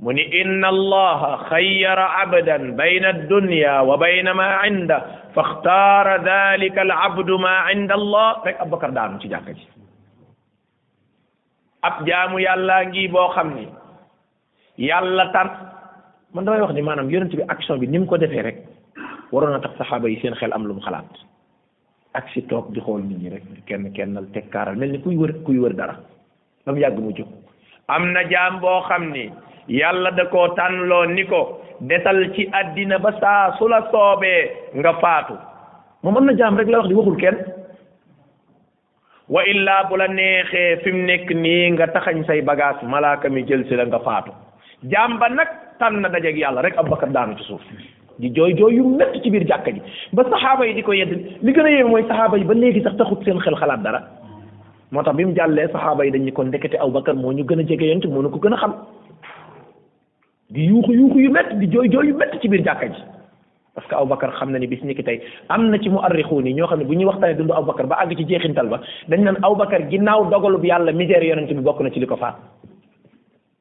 Speaker 1: mu ni inna allaha xayyara abdan bayna addunya wa bayna ma inda fa xtaara dalika al abdu ma inda allah rek abubakar daanu ci jàkka ji ab jaamu yàllaa ngi boo xam ni yàlla tan man damay wax ni maanaam yonent bi action bi ni mu ko defee rek waroon na tax saxaaba yi seen xel am lu mu xalaat ak si toog di xool nit ñi rek kenn kennal tekkaaral mel ni kuy wër kuy wër dara ba mu yàgg mu jóg am na jaam boo xam ni yàlla da koo tànnloo ni ko desal ci àddina ba saa su la soobee nga faatu moom am na jaam rek la wax di waxul kenn wa illaa bu la neexee fi mu nekk nii nga taxañ say bagage malaaka mi jël si la nga faatu jaam ba nag tànn na dajeeg yàlla rek Abubakar daanu ci suuf di jooy jooy yu métti ci biir jàkka ji ba saxaaba yi di ko yedd li gën a yéeme mooy saxaaba yi ba léegi sax taxut seen xel xalaat dara moo tax bi mu jàllee saxaaba yi dañu ko ndekete Abubakar moo ñu gën a jege yonent moo ñu ko gën a xam di yuuxu yuuxu yu métti di jooy jooy yu métti ci biir jàkka ji parce que Aboubacar xam na ni bis ni ki tey am na ci mu arrixuun yi ñoo xam ne bu ñuy waxtaanee dundu Aboubacar ba àgg ci jeexintal ba dañ naan Aboubacar ginnaaw dogalub yàlla misère yonent bi bokk na ci li ko faat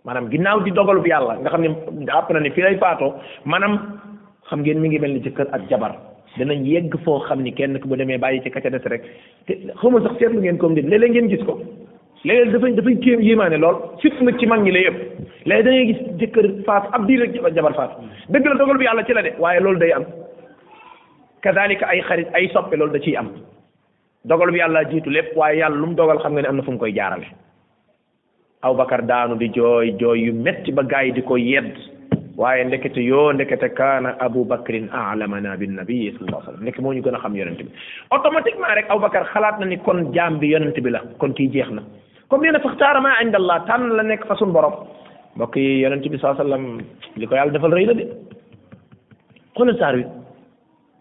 Speaker 1: maanaam ginnaaw di dogalub yàlla nga xam ne jàpp na ni fi lay faatoo maanaam xam ngeen mi ngi mel ni jëkkër ak jabar danañ yegg foo xam ni kenn ku bu demee bàyyi ci ka ca des rek te xamul sax seetlu ngeen comme ni léeg-léeg ngeen gis ko léeg-léeg dafay dafay kéem yéemaane lool surtout nag ci mag ñi la yëpp léegi da ngay gis jëkkër faatu ab diir rek jabar jabar faatu dëgg la dogal bi yàlla ci la de waaye loolu day am kadalika ay xarit ay soppe loolu da ciy am dogal bi yàlla jiitu lépp waaye yàlla lu mu dogal xam nga ne am na fu mu koy jaarale Abubakar daanu di jooy jooy yu metti ba gaa yi di ko yedd waaye ndekete yoo ndekete kaana Abu Bakrin a'lamana bin nabi sallallahu alayhi wa sallam nekk moo ñu gën a xam yonent bi automatiquement rek Aboubacar xalaat na ni kon jaam bi yonent bi la kon kii jeex na comme nee na faxtaara maa inda allah tànn la nekk fa suñu borom mbokk yi yonent bi sallallahu alayhi wa sallam li ko yàlla defal rëy na de xoolal saar wi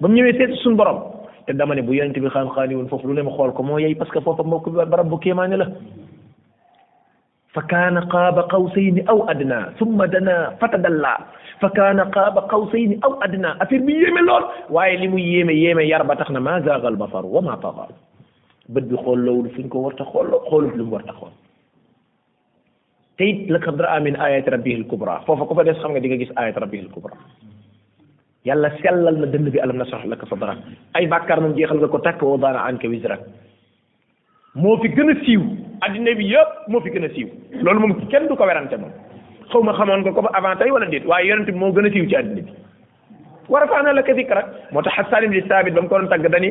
Speaker 1: ba mu ñëwee seet suñu borom te dama ne bu yonent bi xaan-xaani woon foofu lu ne ma xool ko moo yey parce que foofa mbokk bi barab bu kéemaane la fa kaana qaaba qawsayni aw adna summa dana fatadalla fa kaana qaaba qawsayni aw adna affaire bi yéeme lool waaye li mu yéeme yéeme yar ba tax na maa zaaga al basar wa maa taxa bët bi xool loowul fu ñu ko war ta xool xoolut lu mu war ta xool te it la qad raa min ayati rabbihil kubra foofa ku fa des xam nga di nga gis ayati rabbihil kubra yàlla sellal na dënd bi alam nashrah laka sadrak ay bàkkaar moom jeexal nga ko takk wa daana anka wizrak moo fi gën a siiw addina bi yëpp moo fi gën a siiw loolu moom kenn du ko werante moom xaw ma xamoon nga ko ba avant tey wala déet waaye yonent bi moo gën a siiw ci addina bi wa rafa'na laka zikrak moo tax Hassan ibn Thabit ba mu ko doon tagg dani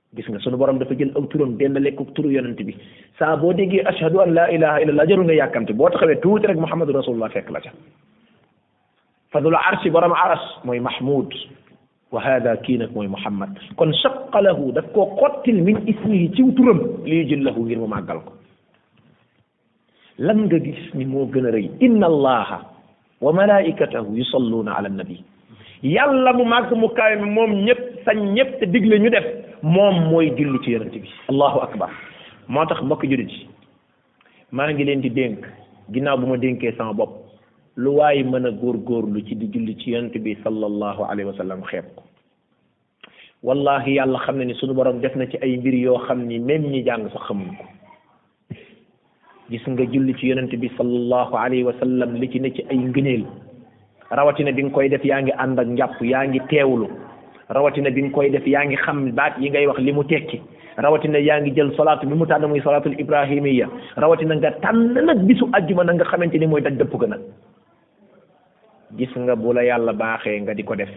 Speaker 1: gis nga sunu borom dafa jël aw turam benn lekku turu yonent bi saa boo déggee ashhadu an laa ilaha illallah jarul nga yàkkamte boo taxawee tuuti rek muhammadu rasulullah fekk la ca fadul arshi borom aras mooy mahmud wa hada kii nag mooy muhammad kon shaqa lahu daf koo xottil min ismihi ciw turam li yujil lahu ngir mu màggal ko lan nga gis ni moo gën a rëy inna allaha wa malaikatahu yusalluuna ala nabi yàlla mu màgg mu kawe mi moom ñëpp sañ ñëpp te digle ñu def moom mooy julli ci yonent bi allahu akbar moo tax mbokk jullit yi maa ngi leen di dénk ginnaaw bu ma dénkee sama bopp lu waay mën a góorgóorlu ci di julli ci yonent bi sallallahu alayhi wa sallam xeeb ko wallahi yàlla xam na ni suñu borom def na ci ay mbir yoo xam ni même ñi jàng sax xamuñ ko gis nga julli ci yonent bi sallallahu alayhi wa sallam li ci ne ci ay ngëneel rawatina bi nga koy def yaa ngi ànd ak njàpp yaa ngi teewlu rawatina bi nga koy def yaa ngi xam baat yi ngay wax li mu tekki rawatina yaa ngi jël salaatu bi mu tànn muy salaatul ibrahimiya rawatina nga tànn nag bisu ajjuma nag nga xamante ni mooy daj dëpp ga nag gis nga bu la yàlla baaxee nga di ko def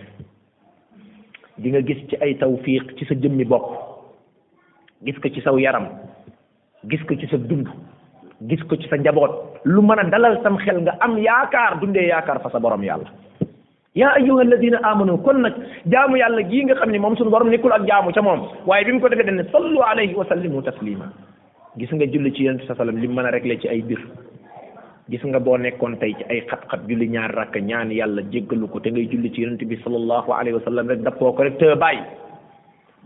Speaker 1: di nga gis ci ay tawfiq ci sa jëmmi bopp gis ko ci saw yaram gis ko ci sa dund gis ko ci sa njaboot lu mën a dalal sam xel nga am yaakaar dundee yaakaar fa sa borom yàlla yaa ayyuha alladina amanu kon nag jaamu yàlla gii nga xam ne moom suñu borom nekkul ak jaamu ca moom waaye bi mu ko defee dañ ne sallu alayhi wa sallimu taslima gis nga julli ci yonent sa salam li mën a régler ci ay mbir gis nga boo nekkoon tey ci ay xat-xat julli ñaar rakk ñaan yàlla jéggalu ko te ngay julli ci yonent bi sallallahu alayhi wa sallam rek dappoo ko rek te bàyyi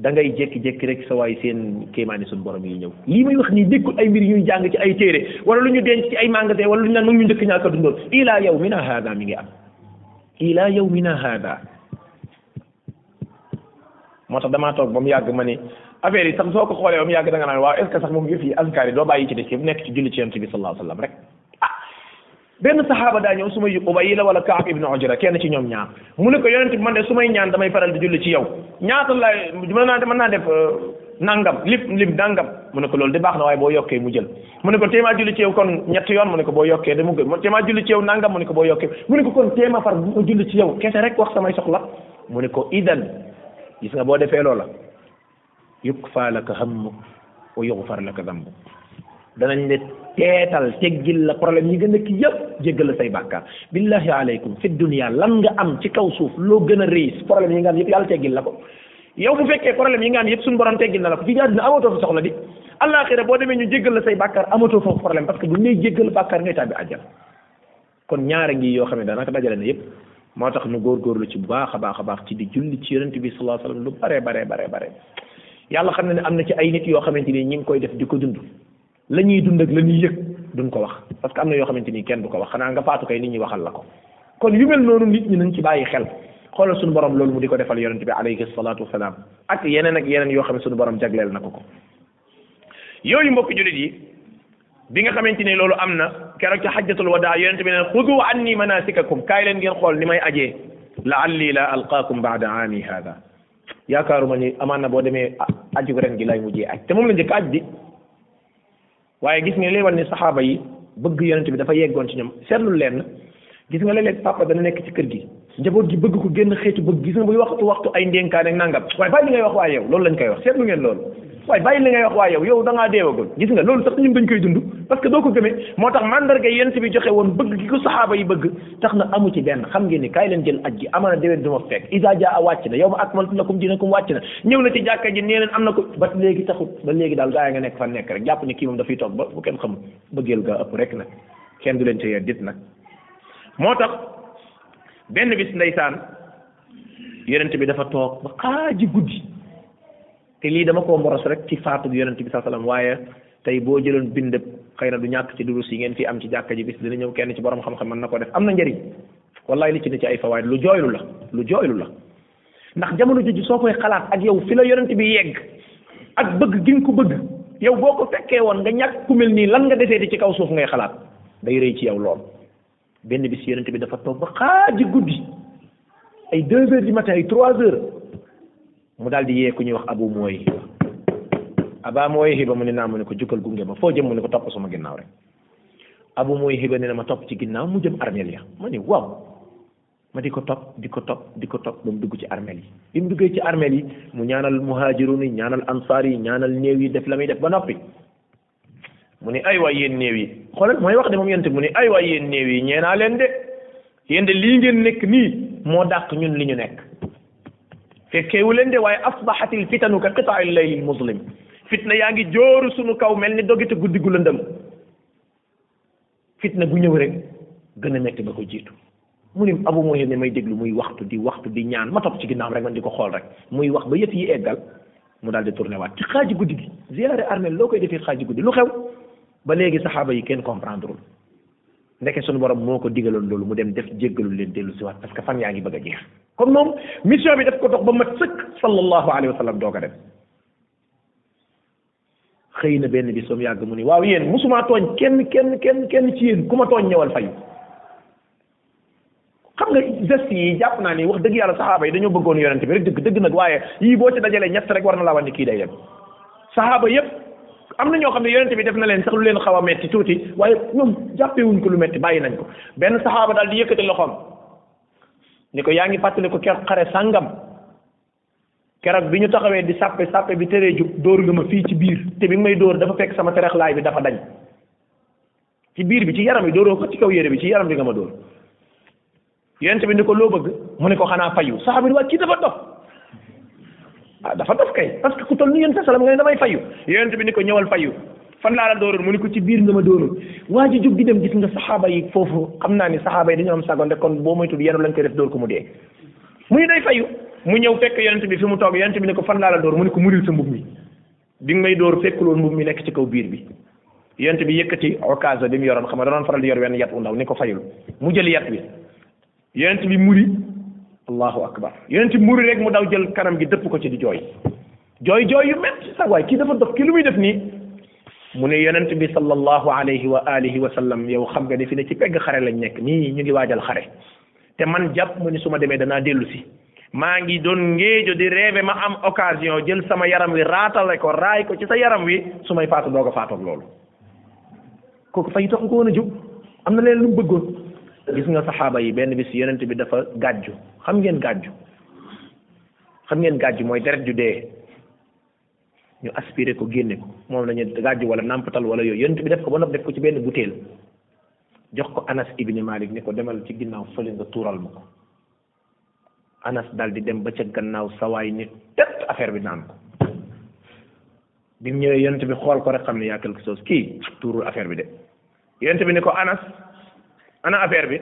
Speaker 1: da ngay jékki-jékki rek sa waay seen kéemaani suñu borom yi ñëw lii may wax nii dékkul ay mbir ñuy jàng ci ay téere wala lu ñu denc ci ay magasin wala lu ñu naan moom ñu njëkk ñaaka dundoon ila yawmina hada mi ngi am ila yawmina hada moo tax damaa toog ba mu yàgg ma ni affaire yi sax soo ko xoolee ba mu yàgg da nga naan waaw est-ce que sax moom yëf yi azkaar yi doo bàyyi ci def yëpp nekk ci julli ci yonent bi sallallahu alayhi wa sallam rek ah benn saxaaba daa ñëw su may Ubay la wala Kaab ibn Ujra kenn ci ñoom ñaar mu ne ko yonent bi man de su may ñaan damay faral di julli ci yow ñaata laay mën naa mën naa def nangam lim lim nangam mu ne ko loolu de baax na waaye boo yokkee mu jël mu ne ko téema julli ci yow kon ñett yoon mu ne ko boo yokkee de mu gën mu téema julli ci yow nangam mu ne ko boo yokkee mu ne ko kon téema far bu ma julli ci yow kese rek wax samay soxla mu ne ko idan gis nga boo defee loola yukfa laka hammu wa yughfar laka dambu danañ ne teetal teggil la problème yi nga nekk yëpp jéggal la say bàkkaar billahi aleykum fi dunia lan nga am ci kaw suuf loo gën a réis problème yi nga am yëpp yàlla teggil la ko yow bu fekkee problème yi nga am yëpp suñu borom teggil na la ko fii àddina amatoo fa soxla di àllaaxira boo demee ñu jéggal la say bàkkaar amatoo foofu problème parce que bu ñu lay jéggal bàkkaar ngay tàbbi àjjana kon ñaara ngi yoo xam ne daanaka dajale na yëpp moo tax nu góorgóorlu ci bu baax a baax a baax ci di julli ci yonent bi sallallahu alayhi wasallam lu bare bare bare bare yàlla xam ne ne am na ci ay nit yoo xamante ni ñi ngi koy def di ko dund la ñuy dund ak la ñuy yëg duñ ko wax parce que am na yoo xamante ni kenn du ko wax xanaa nga faatu kay nit ñi waxal la ko kon yu mel noonu nit ñi nañ ci bàyyi xel xoolal suñu borom loolu mu di ko defal yonent bi alayhi salaatu wasalaam ak yeneen ak yeneen yoo xam ne suñu borom jagleel na ko ko yooyu mbokk jullit yi bi nga xamante ni loolu am na keroog ca xajjatul wadaa yonent bi ne xudu anni manasikakum kaay leen ngeen xool ni may ajee laalli la alqaakum baada aami hada yaakaaruma ni amaan na boo demee aju ren gi lay mujjee aj te moom la njëkk aj bi waaye gis nga lay wan ni saxaaba yi bëgg yonent bi dafa yeggoon ci ñoom seetlu leen gis nga léeg-léeg papa dana nekk ci kër gi njaboot gi bëgg ko génn xeetu bëgg gis nga buy waxtu waxtu ay ndénkaan ak nangam waaye bàyyi li ngay wax waaye yow loolu lañ koy wax seetlu ngeen loolu waaye bàyyi li ngay wax waaye yow yow da ngaa deewagul gis nga loolu sax ñun dañ koy dund parce que doo ko gëmee moo tax mandarga yent bi joxe woon bëgg gi ko saxaaba yi bëgg tax na amu ci benn xam ngeen ni kaay leen jël aj gi amaana déwén du ma fekk isa jaa a wàcc na yow ma akmaltu lakum dinakum wàcc na ñëw na ci jàkka ji nee leen am na ko ba léegi taxut ba léegi daal gaa yi nga nekk fa nekk rek jàpp ne kii moom dafay toog ba bu kenn xam bëggeel gaa ëpp rek nag kenn du leen ci dit nag moo tax benn bis ndeysaan yonent bi dafa toog ba xaaji guddi te lii dama koo mboros rek ci faatu bi yonent bi saa salaam waaye tey boo jëloon bind xëy na du ñàkk ci durus yi ngeen fi am ci jàkka ji bis dina ñëw kenn ci borom xam-xam mën na ko def am na njëriñ wallaay li ci ne ci ay fawaid lu jooylu la lu jooylu la ndax jamono jooju soo koy xalaat ak yow fi la yonent bi yegg ak bëgg gi nga ko bëgg yow boo ko fekkee woon nga ñàkk ku mel nii lan nga defee di ci kaw suuf ngay xalaat day rëy ci yow lool benn bis yonent bi dafa toog ba xaaji guddi ay deux heures du matin ay trois heures mu daal di yee ku ñuy wax abu mooy aba mooy xiba mu ne naa mu ne ko jukkal gunge ma foo jëm mu ne ko topp sama ginnaaw rek abu mooy xiba ne na ma topp ci ginnaaw mu jëm armeel ya ma ne waaw ma di ko topp di ko topp di ko topp ba mu dugg ci armeel yi bi mu duggee ci armeel yi mu ñaanal muhaajiruun yi ñaanal ansaar yi ñaanal néew yi def la muy def ba noppi mu ni ay waay yéen néew yi xoolal mooy wax de moom yonent mu ni ay waay yéen néew yi ñee naa leen de yéen de lii ngeen nekk nii moo dàq ñun li ñu nekk fekkeewu leen de waaye asbahatil fitanu ka qita'il laylil muslim fitna yaa ngi jooru sunu kaw mel ni dogitu guddi gu lëndëm fitna bu ñëw rek gën a metti ba ko jiitu mu ni abu mooy ne may déglu muy waxtu di waxtu di ñaan ma topp ci ginnaaw rek man di ko xool rek muy wax ba yëf yi eggal mu daal di tourné waat ci xaaji guddi gi ziyaare armel loo koy defee xaaji guddi lu xew ba léegi saxaaba yi kenn comprendreul ndeke suñu borom moo ko digaloon loolu mu dem def jéggalul leen dellu si waat parce que fan yaa ngi bëgg a jeex kon moom mission bi daf ko dox ba mat sëkk sallallahu alayhi wa sallam doog a dem xëy na benn bis ba mu yàgg mu ni waaw yéen musuma tooñ kenn kenn kenn kenn ci yéen ku ma tooñ ñëwal fayu xam nga geste yi jàpp naa ni wax dëgg yàlla saxaaba yi dañoo bëggoon yonente bi rek dëgg dëgg nag waaye yii boo ci dajalee ñett rek war na laa wan ni kii day dem saxaaba yépp am na ñoo xam ne yonente bi def na leen sax lu leen xaw a metti tuuti waaye ñoom jàppewuñ ko lu metti bàyyi nañ ko benn saxaaba daal di yëkkati loxoom ni ko yaa ngi fàttali ko keroog xare sàngam keroog bi ñu taxawee di sàppe sàppe bi teree jub dóor nga ma fii ci biir te bi may dóor dafa fekk sama terexlaay bi dafa dañ ci biir bi ci yaram bi dóoroo ko ci kaw yére bi ci yaram bi nga ma dóor yonent bi ni ko loo bëgg mu ne ko xanaa fayu saxaaba bi waa kii dafa dof ah dafa dof kay parce que ku toll ni yonent sa salam nga ne damay fayu yonent bi ni ko ñëwal fayu fan laa la dóoroon mu ni ko ci biir nga ma dóoroon waa ji jóg di dem gis nga saxaaba yi foofu xam naa ni saxaaba yi dañoo am sagoon rek kon boo moytul yenu lañ koy def dóor ko mu dee mu ni day fayu mu ñëw fekk yonent bi fi mu toog yonent bi ne ko fan laa la dóor mu ne ko muril sa mbub mi bi nga may dóor fekkuloon mbub mi nekk ci kaw biir bi yonent bi yëkkati okaasa bi mu yoroon xam nga da doon faral di yor wenn yat u ndaw ni ko fayul mu jël yat bi yonent bi muri allahu akbar yonent bi muri rek mu daw jël kanam gi dëpp ko ci di jooy jooy jooy yu metti sax waaye kii dafa dox kii lu muy def nii mu ne yonent bi sallallahu alayhi wa alihi wa sallam yow xam nga ne fi ne ci pegg xare lañ nekk nii ñu ngi waajal xare te man jàpp ma ni su ma demee danaa dellu si maa ngi doon ngéejo di rêve ma am occasion jël sama yaram wi raatale ko raay ko ci sa yaram wi su may faatu doog a faatoog loolu kooku fay taxu ko woon a jóg am na leen lu mu bëggoon gis nga saxaaba yi benn bis yonent bi dafa gàjju xam ngeen gàjju xam ngeen gàjju mooy deret ju dee ñu aspiré ko génne ko moom la ñu gàjj wala nàmpatal wala yooyu yonent bi def ko ba noppi def ko ci benn butéel jox ko Anas ibn Malik ni ko demal ci ginnaaw fële nga tuural ma ko Anas dal di dem ba ca gannaaw sawaay ni tëpp affaire bi naan ko bi mu ñëwee yonent bi xool ko rek xam ne yaa quelque chose kii tuurul affaire bi de yonent bi ni ko anas ana affaire bi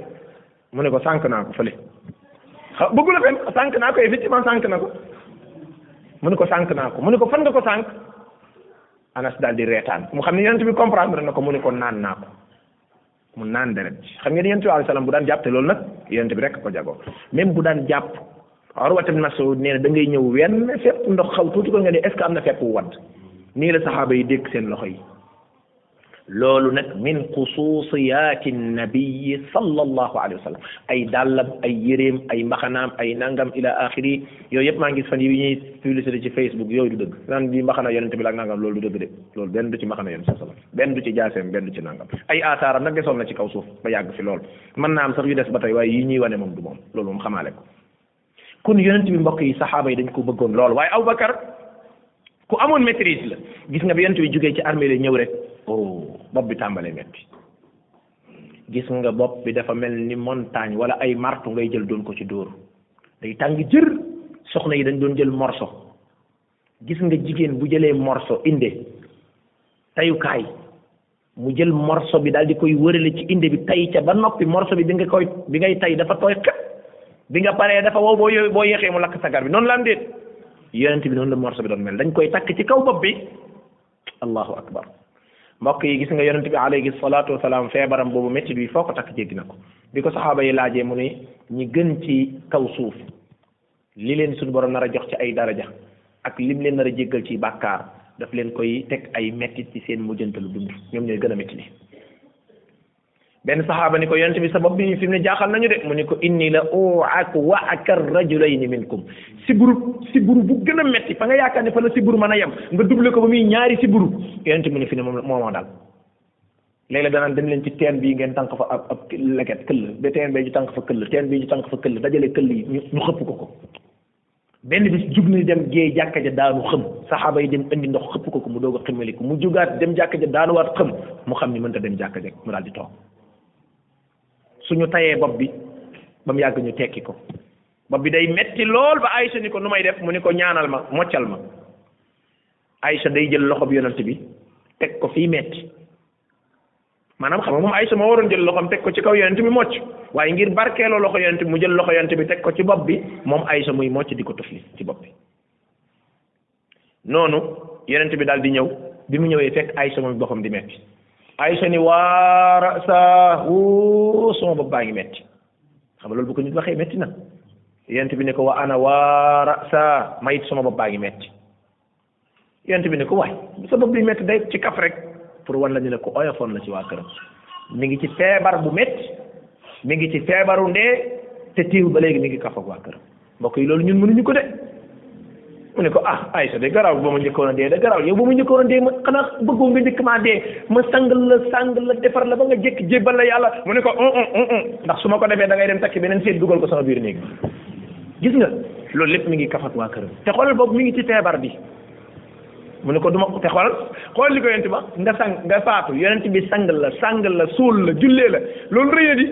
Speaker 1: mu ne ko sànq naa ko fële xa bëggu la fen sànq naa ko effectivement sànq na ko mu ne ko sànq naa ko mu ne ko fan nga ko sànq anas daal di reetaan mu xam ne yonent bi comprendre na ko mu ne ko naan naa ko mu naan deret ji xam ngeen yonent bi alayhi salaam bu daan jàpp te loolu nag yonent bi rek ko jagoo même bu daan jàpp Urwat ibn Mas'ud nee na da ngay ñëw wenn fépp ndox xaw tuuti ko nga ne est-ce que am na fépp wu wadd nii la saxaaba yi dégg seen loxo yi loolu nag min xusuusiyaati nabiyi sallallahu alayhi wa sallam ay dàllam ay yéreem ay mbaxanaam ay nangam ila axiri yooyu yëpp maa ngi gis fan yi ñuy publicité ci Facebook yooyu du dëgg naan bi mbaxana yonent bi la nangam loolu du dëgg de loolu benn du ci mbaxana yonent sallam benn du ci jaaseem benn du ci nangam ay asaaram nag desoon na ci kaw suuf ba yàgg fi lool mën naa am sax yu des ba tey waaye yi ñuy wane moom du moom loolu moom xamaale ko kon yonent bi mbokk yi saxaaba yi dañ ko bëggoon lool waaye Aboubacar ku amoon maîtrise la gis nga bi yonent bi jógee ci armée la ñëw rek oh bopp bi tàmbalee metti gis nga bopp bi dafa mel ni montagne wala ay martu ngay jël doon ko ci dóor day tàng jër soxna yi dañ doon jël morso gis nga jigéen bu jëlee morso inde tayukaay mu jël morso bi daal di koy wërale ci inde bi tay ca ba noppi morso bi bi nga koy bi ngay tay dafa tooy xet bi nga paree dafa wow boo yo boo yeexee mu lakk sagar bi noonu la am déet yonent bi noonu la morso bi doon mel dañ koy takk ci kaw bopp bi allahu akbar mbokk yi gis nga yonent bi alayhi salaatu wasalaam feebaram boobu métti bi foo ko takk jéggi na ko bi ko saxaaba yi laajee mu ne ñi gën ci kaw suuf li leen suñu borom nar a jox ci ay daraja ak lim leen nar a jéggal ci bàkkaar daf leen koy teg ay mettit ci seen mujjantalu dund ñoom ñooy gën a metti li benn saxaaba ni ko yonent bi sa bopp bi fi mu ne jaaxal nañu de mu ni ko inni la uak wa akar rajulayni minkum siburu siburu bu gën a metti fa nga yaakaar ne fa la siburu mën a yem nga doublé ko ba muy ñaari siburu yonent mu ne fi ne moom moo moo daal léeg-léeg danaan dem leen ci teen bii ngeen tànk fa ab ab leket këll ba teen bee ñu tànk fa këll teen bii ñu tànk fa këll dajale këll yi ñu ñu xëpp ko ko benn bis jug na dem géey jàkka ja daanu xëm saxaaba yi dem indi ndox xëpp ko ko mu doog a xëmmaliku mu jugaat dem jàkka ja daanuwaat xëm mu xam ni mënta dem jàkka ja mu daal di toog suñu tayee bopp bi ba mu yàgg ñu tekki ko bopp bi day metti lool ba Aysa ni ko nu may def mu ni ko ñaanal ma moccal ma Aïcha day jël loxo bi yonent bi teg ko fii metti maanaam xam nga moom Aïcha moo waroon jël loxoom teg ko ci kaw yonent bi mocc waaye ngir barkeeloo loxo yonent bi mu jël loxo yonent bi teg ko ci bopp bi moom Aïcha muy mocc di ko tufli ci bopp bi noonu yonent bi daal di ñëw bi mu ñëwee fekk Aïcha moom boppam di metti Aïcha ni waa rasa wuu sama bopp baa ngi metti xam nga loolu bu ko nit waxee metti na yonent bi ne ko wa ana waa rasa mayit sama bopp baa ngi metti yonent bi ne ko waay sa bopp bi métti day ci kaf rek pour wan la ñu ne ko oyofoon la ci waa këram mi ngi ci feebar bu métti mi ngi ci feebaru ndee te tiiw ba léegi mi ngi kaf ak waa këram mbokk yi loolu ñun mënuñu ko de mu ne ko ah Aïcha de garaaw ba ma njëkkoon a dee de garaaw yow ba ma njëkkoon a dee ma xanaa bëggoo nga njëkk maa dee ma sang la sang la defar la ba nga jékki jébbal la yàlla mu ne ko on on on ndax su ma ko defee da ngay dem takki beneen seet dugal ko sama biir néeg gis nga loolu lépp mi ngi kaf ak waa këram te xoolal boobu mi ngi ci feebar bi mu ne ko duma te xoolal xool li ko yonent ba nga sang nga faatu yonent bi sang la sang la suul la jullee la loolu rëy na di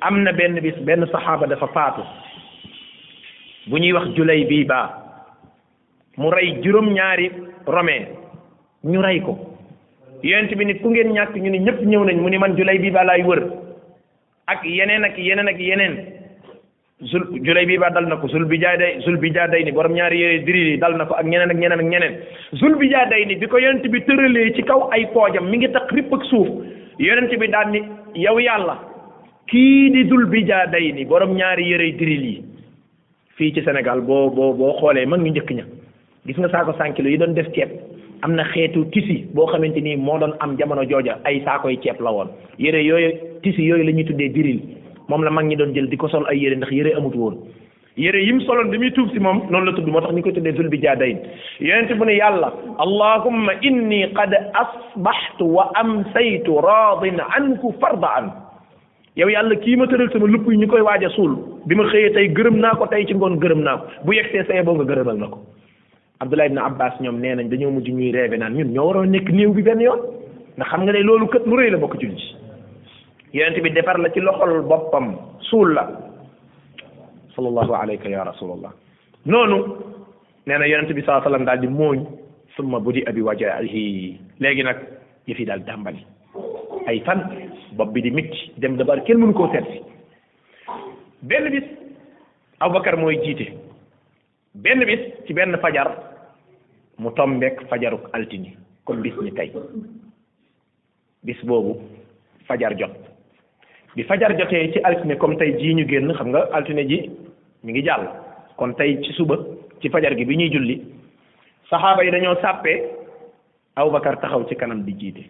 Speaker 1: am na benn bis benn saxaaba dafa faatu bu ñuy wax julay bii baa mu rey juróom-ñaari romain ñu rey ko yonent bi ni ku ngeen ñàkk ñu ni ñëpp ñëw nañ mu ni man julay bii baa laay wër ak yeneen ak yeneen ak yeneen zul julay bi ba dal na ko zul bi jaa day zul bi jaa day ni borom ñaari yére diri yi dal na ko ak ñeneen ak ñeneen ak ñeneen zul bi jaa day ni bi ko yonent bi tëralee ci kaw ay poojam mi ngi tax ripp ak suuf yonent bi daan ni yow yàlla kii di zul bi jaa day ni borom ñaari yére diri yi fii ci Sénégal boo boo boo xoolee mag ñu njëkk ña gis nga saako cent kilos yi doon def ceeb am na xeetu tissu boo xamante ni moo doon am jamono jooja ay saakoy ceeb la woon yére yooyu tissu yooyu la ñuy tuddee diril moom la mag ñi doon jël di ko sol ay yére ndax yére amut woon yére yim soloon bi muy tuub si moom noonu la tudd moo tax ñu koy tuddee zul bi jaadayn yonente bu ne yàlla allahumma inni qad asbahtu wa amsaytu raadin anku farda an yow yàlla kii ma tëral sama lupp yi ñu koy waaj a suul bi ma xëyee tey gërëm naa ko tey ci ngoon gërëm naa ko bu yegsee saye boo nga gërëmal na ko Abdullah ibn Abbas ñoom nee nañ dañoo mujj ñuy reebe naan ñun ñoo waroon nekk néew bi benn yoon ndax xam nga ne loolu kët lu rëy la bokk ci lu ci yonent bi defar la ci loxol boppam suul la sallallahu alayka ya rasulallah noonu nee na yonent bi saa sallam daal di mooñ summa budi abi wajaahi léegi nag yëf yi daal dàmbali ay fan bopp bi di mitti dem dabar kenn mënu koo seet si benn bis Abubakar mooy jiite benn bis ci benn fajar mu tombeek fajaruk altini comme bis ni tey bis boobu fajar jot bi fajar jotee ci altine comme tey jii ñu génn xam nga altine ji mi ngi jàll kon tey ci suba ci fajar gi bi ñuy julli saxaaba yi dañoo sàppee Abubakar taxaw ci kanam di jiite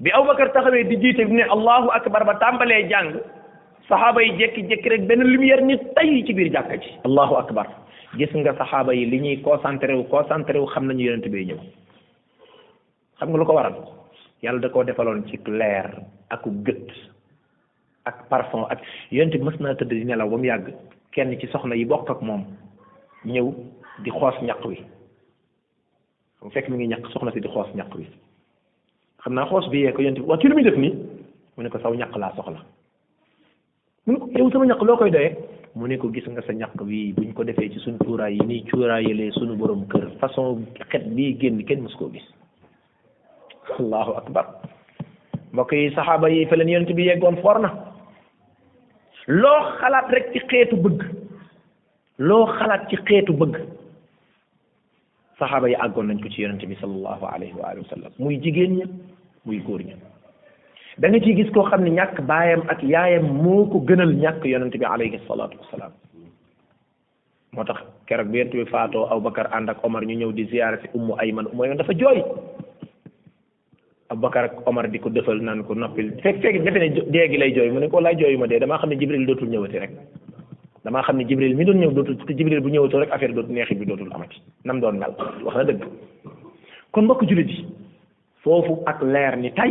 Speaker 1: bi Abubakar taxawee di jiite bi ne allahu akbar ba tàmbalee jàng saxaaba yi jékki-jékki rek benn lumière ni tay ci biir jàkka ji allahu akbar gis nga saxaaba yi li ñuy concentré wu concentré wu xam nañu yonent bi ñëw xam nga lu ko waral yàlla da koo defaloon ci leer ak gët ak parfum ak yonent bi mës naa tëdd di nelaw ba mu yàgg kenn ci soxna yi bokk ak moom ñëw di xoos ñaq wi mu fekk mi ngi ñaq soxna si di xoos ñaq wi xam naa xoos bi yee ko yonent bi waa kii lu muy def nii mu ne ko saw ñaq laa soxla mu ne ko yow sama ñaq loo koy doyee mu ne ko gis nga sa ñaq wi buñ ko defee ci suñ cuuraay yi nii cuuraayalee suñu borom kër façon xet bii génn kenn mës koo gis allahu akbar mbokk yi saxaaba yi fa leen yonent bi yeggoon for na loo xalaat rek ci xeetu bëgg loo xalaat ci xeetu bëgg saxaaba yi àggoon nañ ko ci yonente bi sallallahu alayhi wa alihi wa sallam muy jigéen ña muy góor ña da nga ciy gis koo xam ne ñàkk baayam ak yaayam moo ko gënal ñàkk yonente bi alayhi salaatu wasalaam moo tax keroog bi yonente bi faatoo Abubakar ànd ak Omar ñu ñëw di ziyaara si ummu ayman ummu ayman dafa jooy Abubakar ak Omar di ko dëfal naan ko noppil fekk fekk defe ne dee gi lay jooy mu ne ko laa jooyu ma dee damaa xam ne Jibril dootul ñëwati rek damaa xam ne Jibril mi doon ñëw dootul te Jibril bu ñëwatoo rek affaire dootul neexit bi dootul amati nam doon mel wax na dëgg kon mbokk jullit yi foofu ak leer ni tay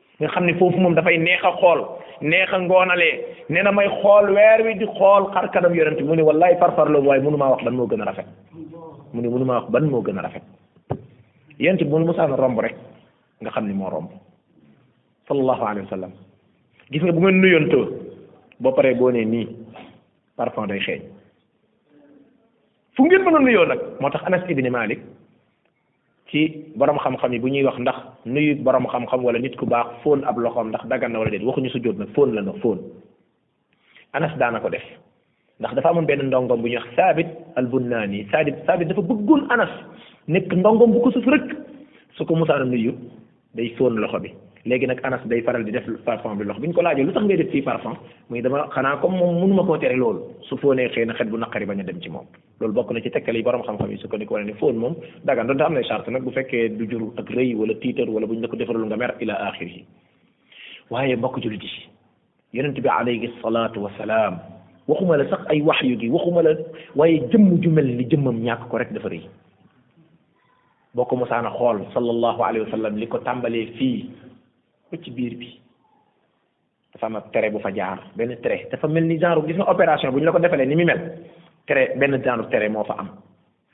Speaker 1: nga xam ne foofu moom dafay neex a xool neex a ngoonalee nee na may xool weer wi di xool xar kanam yonent mu ne wallaay farfarloo waaye mënu maa wax ban moo gën a rafet mu ne mënu maa wax ban moo gën a rafet yonent bu musaan romb rek nga xam ni moo romb sallallahu alayhi wa sallam gis nga bu ngeen nuyoontoo boo paree boo nee nii parfum day xeeñ fu ngeen mën a nuyoo nag moo tax Anas ibn Malik ci borom xam-xam yi bu ñuy wax ndax nuyu borom xam-xam wala nit ku baax fóon ab loxoom ndax daggan na wala déet waxuñu sujjóot nag fóon la na fóon anas daana ko def ndax dafa amoon benn ndongom bu ñuy wax saabit al bunnaani saabit saabit dafa bëggoon anas nekk ndongom bu ko suf rek su ko musaana nuyu day fóon loxo bi léegi nag anas day faral di def parfum bi loxo bi ñu ko laajee lu tax ngay def fii parfum muy dama xanaa comme moom mënuma koo tere loolu su fóonee xëy na xet bu naqari bañ a dem ci moom loolu bokk na ci tekkale yi borom xam-xam yi sukkandiku wane ne fóon moom dagan doonte am na charte nag bu fekkee du jur ak rëy wala tiitar wala bu ñu la ko defarul nga mer ila axirihi waaye mbokk jullit yi yonent bi alayhi salaatu wasalaam waxuma la sax ay waxyu gi waxuma la waaye jëmm ju mel ni jëmmam ñàkk ko rek dafa rëy boo ko mosaan a xool sallallahu alayhi wa sallam li ko tàmbalee fii ba ci biir bi dafa am ab trait bu fa jaar benn trait dafa mel ni genre gis nga opération bu ñu la ko defalee ni mu mel trait benn genre trait moo fa am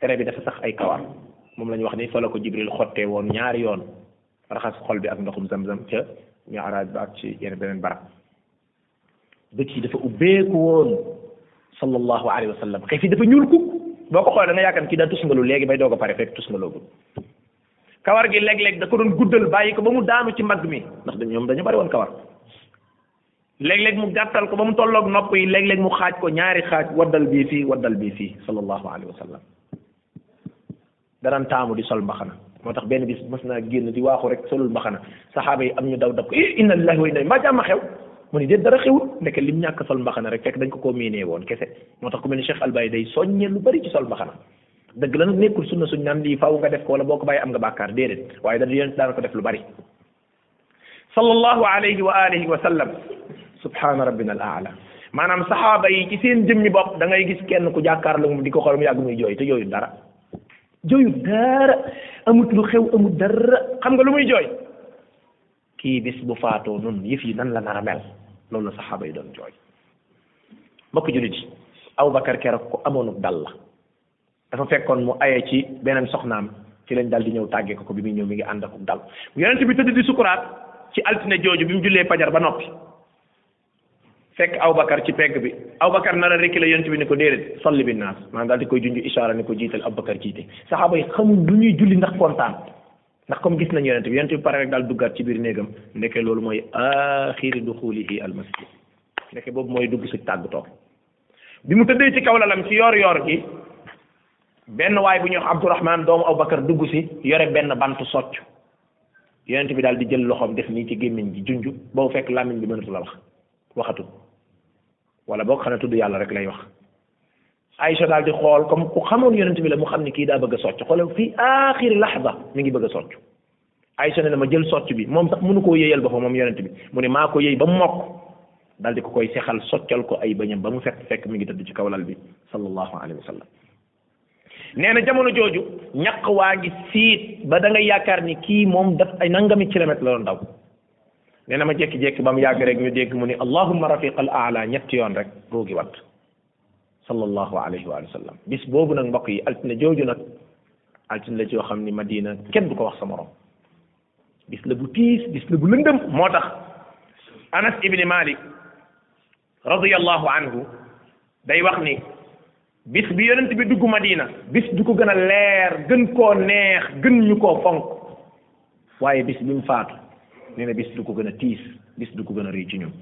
Speaker 1: trait bi dafa sax ay kawar moom la ñu wax ni fa la ko jibril xottee woon ñaari yoon raxas xol bi ak ndoxum zam-zam ca mi'raaj ba ak ci yenn beneen barab bët yi dafa ubbeeku woon sallallahu alayhi wa sallam xëy fi dafa ñuul kuk boo ko xoolee da nga yaakaar kii daa tusngalu léegi bay doog a pare fekk tusngaloogul kawar gi léeg-léeg da ko doon guddal bàyyi ko ba mu daanu ci mag mi ndax da ñoom dañu bari woon kawar léeg-léeg mu gàttal ko ba mu tolloog nopp yi léeg-léeg mu xaaj ko ñaari xaaj waddal bii fii waddal bii fii sallallahu alayhi wa sallam danaan taamu di sol mbaxana moo tax benn bis mas naa génn di waaxu rek solul mbaxana saxaaba yi am ñu daw dab ko eh inna lillahi wa inna mbaa jàmm xew mu ni déet dara xewul nekk lim ñàkk sol mbaxana rek fekk dañ ko koo miinee woon kese moo tax ku mel ni Cheikh Albaye day soññee lu bari ci sol mbaxana dëgg la nag nekkul sunna suñ naan lii faaw nga def ko wala boo ko bàyyi am nga bàkkaar déedéet waaye dana yonent daan ko def lu bari sallallahu alayhi wa alihi wa sallam subhaana rabbina al aala maanaam saxaaba yi ci seen jëmmi bopp da ngay gis kenn ku jàkkaarloo moom di ko xool mu yàgg muy jooy te jooyu dara jooyu dara amut lu xew amut dara xam nga lu muy jooy kii bis bu faatoo nun yëf yi nan la nar a mel loolu la saxaaba yi doon jooy mbokk jullit yi Abubakar keroog ku amoonub dal la dafa fekkoon mu aye ci beneen soxnaam ci lañ daal di ñëw tàggee ko ko bi muy ñëw mi ngi ànd akum dal yonent bi tëdd di sukuraat ci altine jooju bi mu jullee fajar ba noppi fekk Abubakar ci pegg bi Abubakar nar a rekki la yonent bi ni ko déedéet salli bi naas maanaam daal di koy junj ishaara ni ko jiital Abubakar jiite saxaaba yi xamul lu ñuy julli ndax kontaan ndax comme gis nañ yonent bi yonent bi pare rek daal duggaat ci biir néegam ndeke loolu mooy axiri duxulihi al masjid ndeke boobu mooy dugg si tàggatoo bi mu tëddee ci kaw lalam ci yoor yoor gi benn waay bu ñuy wax Abdourahman doomu Aboubacar dugg si yore benn bantu socc yonent bi daal di jël loxoom def nii ci gémmiñ gi junj boobu fekk làmmiñ bi mënatu la wax waxatu wala boog xanaa tudd yàlla rek lay wax Aïcha daal di xool comme ku xamoon yonent bi la mu xam ni kii daa bëgg a socc xoolal fii aaxiri laxza mi ngi bëgg a socc Aysa ne na ma jël socc bi moom sax mënu koo yëyal boppam moom yonent bi mu ne maa ko yëy ba mu mokk daal di ko koy sexal soccal ko ay bañam ba mu fekk fekk mi ngi tëdd ci kaw lal bi sallallahu alayhi wa sallam nee na jamono jooju ñaq waa ngi siit ba da nga yaakaar ni kii moom daf ay nangami kilomètre la doon daw nee na ma jékki-jékki ba mu yàgg rek ñu dégg mu ni allahumma rafiqal aala ñetti yoon rek ruugi wat sallallahu alayhi wa sallam bis boobu nag mbokk yi altine jooju nag altine la joo xam ni madina kenn du ko wax sa morom bis la bu tiis bis la bu lëndëm moo tax anas ibni malik radiyallahu anhu day wax ni bis bi yonent bi dugg madina bis du ko gën a leer gën koo neex gën ñu koo fonk waaye bis bi mu faatu nee na bis du ko gën a tiis bis du ko gën a rëy ci ñun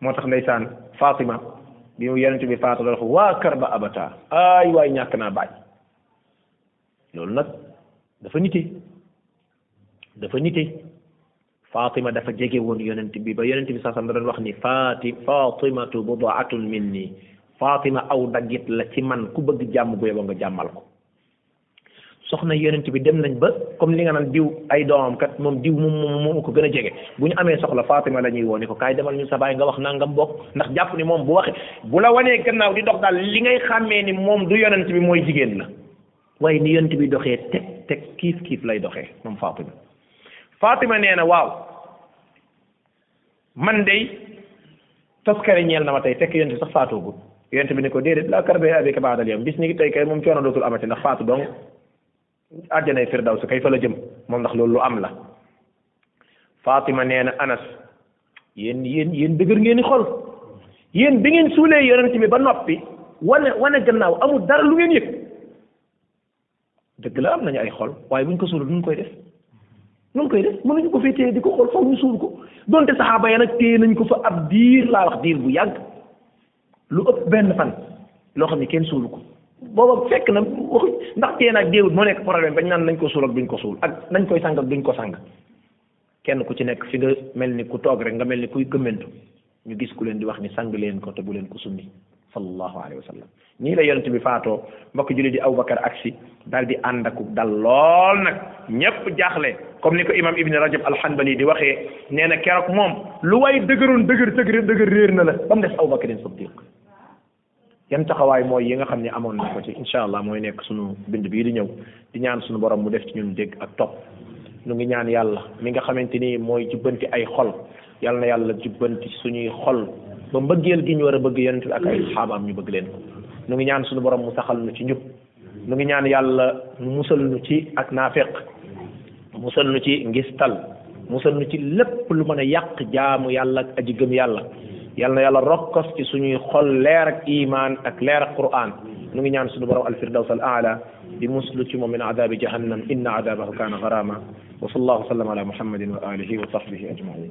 Speaker 1: moo tax ndeysaan Fatima bi mu yonent bi faatu la ko waa kar ba abata ay waay ñàkk naa baay loolu nag dafa nite dafa nite Fatima dafa jege woon yonent bi ba yonent bi sax da doon wax ni Fati Fatimatu budaatun minni Fatima aw daggit la ci man ku bëgg jàmm bu yeboo nga jàmmal ko soxna yonent bi dem nañ ba comme li nga naan diw ay doomam kat moom diw moom moom moom ko gën a jege bu ñu amee soxla Fatima la ñuy woo ni ko kaay demal ñu sa baay nga wax nangam bokk ndax jàpp ni moom bu waxee bu la wanee gannaaw di dox daal li ngay xàmmee ni moom du yonent bi mooy jigéen la waaye ni yonent bi doxee teg teg kiif kiif lay doxee moom Fatima Fatima nee na waaw man day toskare ñeel na ma tey fekk yonent sax faatoogut yonent bi ne ko déedéet laa karbe abika baadal yawm bis ni ngi tey kay moom coono dootul amati ndax faatu donc àjjanay firdaws kay fa la jëm moom ndax loolu lu am la Fatima nee na Anas yéen yéen yéen dëgër ngeen i xol yéen bi ngeen suulee yonent bi ba noppi wane wane gannaaw amul dara lu ngeen yëg dëgg la am nañu ay xol waaye buñ ko suul duñ koy def nun koy def mën nañu ko fee téye di ko xool faw ñu suul ko donte saxaaba ya nag téye nañ ko fa ab diir laa wax diir bu yàgg lu ëpp benn fan loo xam ne kenn suulu ko booba fekk na waxu ndax téye naag déewut moo nekk problème bañ naan nañ ko suul ak duñ ko suul ak nañ koy sang ak duñ ko sang kenn ku ci nekk fi nga mel ni ku toog rek nga mel ni kuy gëmmentu ñu gis ku leen di wax ni sang leen ko te bu leen ko summi sallallahu alayhi wa sallam nii la yonent bi faatoo mbokk julli di Abubakar aksi daal di ànd ak dal lool nag ñépp jaaxle comme ni ko imam Ibn Rajab al-Hanbali di waxee nee na keroog moom lu way dëgëroon dëgër dëgër dëgër réer na la ba mu des Abubakarin Siddiq yan taxawaay mooy yi nga xam ne amoon na ko ci incha allah mooy nekk suñu bind bii di ñëw di ñaan suñu borom mu def ci ñun dégg ak topp nu ngi ñaan yàlla mi nga xamante ni mooy jubbanti ay xol yàlla na yàlla jubbanti suñuy xol ba mbëggeel gi ñu war a bëgg yonent bi ak ay saxaabaam ñu bëgg leen ko nu ngi ñaan suñu borom mu saxal nu ci njub nu ngi ñaan yàlla mu musal nu ci ak naafeq musal nu ci ngistal musal nu ci lépp lu mën a yàq jaamu yàlla ak aji gëm yàlla yal na yàlla rokkos ci suñuy xol leer ak iman ak leer ak quran nu ngi ñaan suñu borom alfirdaws al aala di muslu ci moom min adabi jahannam inna adabahu kaana garama wa sallallahu sallam ala muhammadin wa alihi wa sahbihi ajmain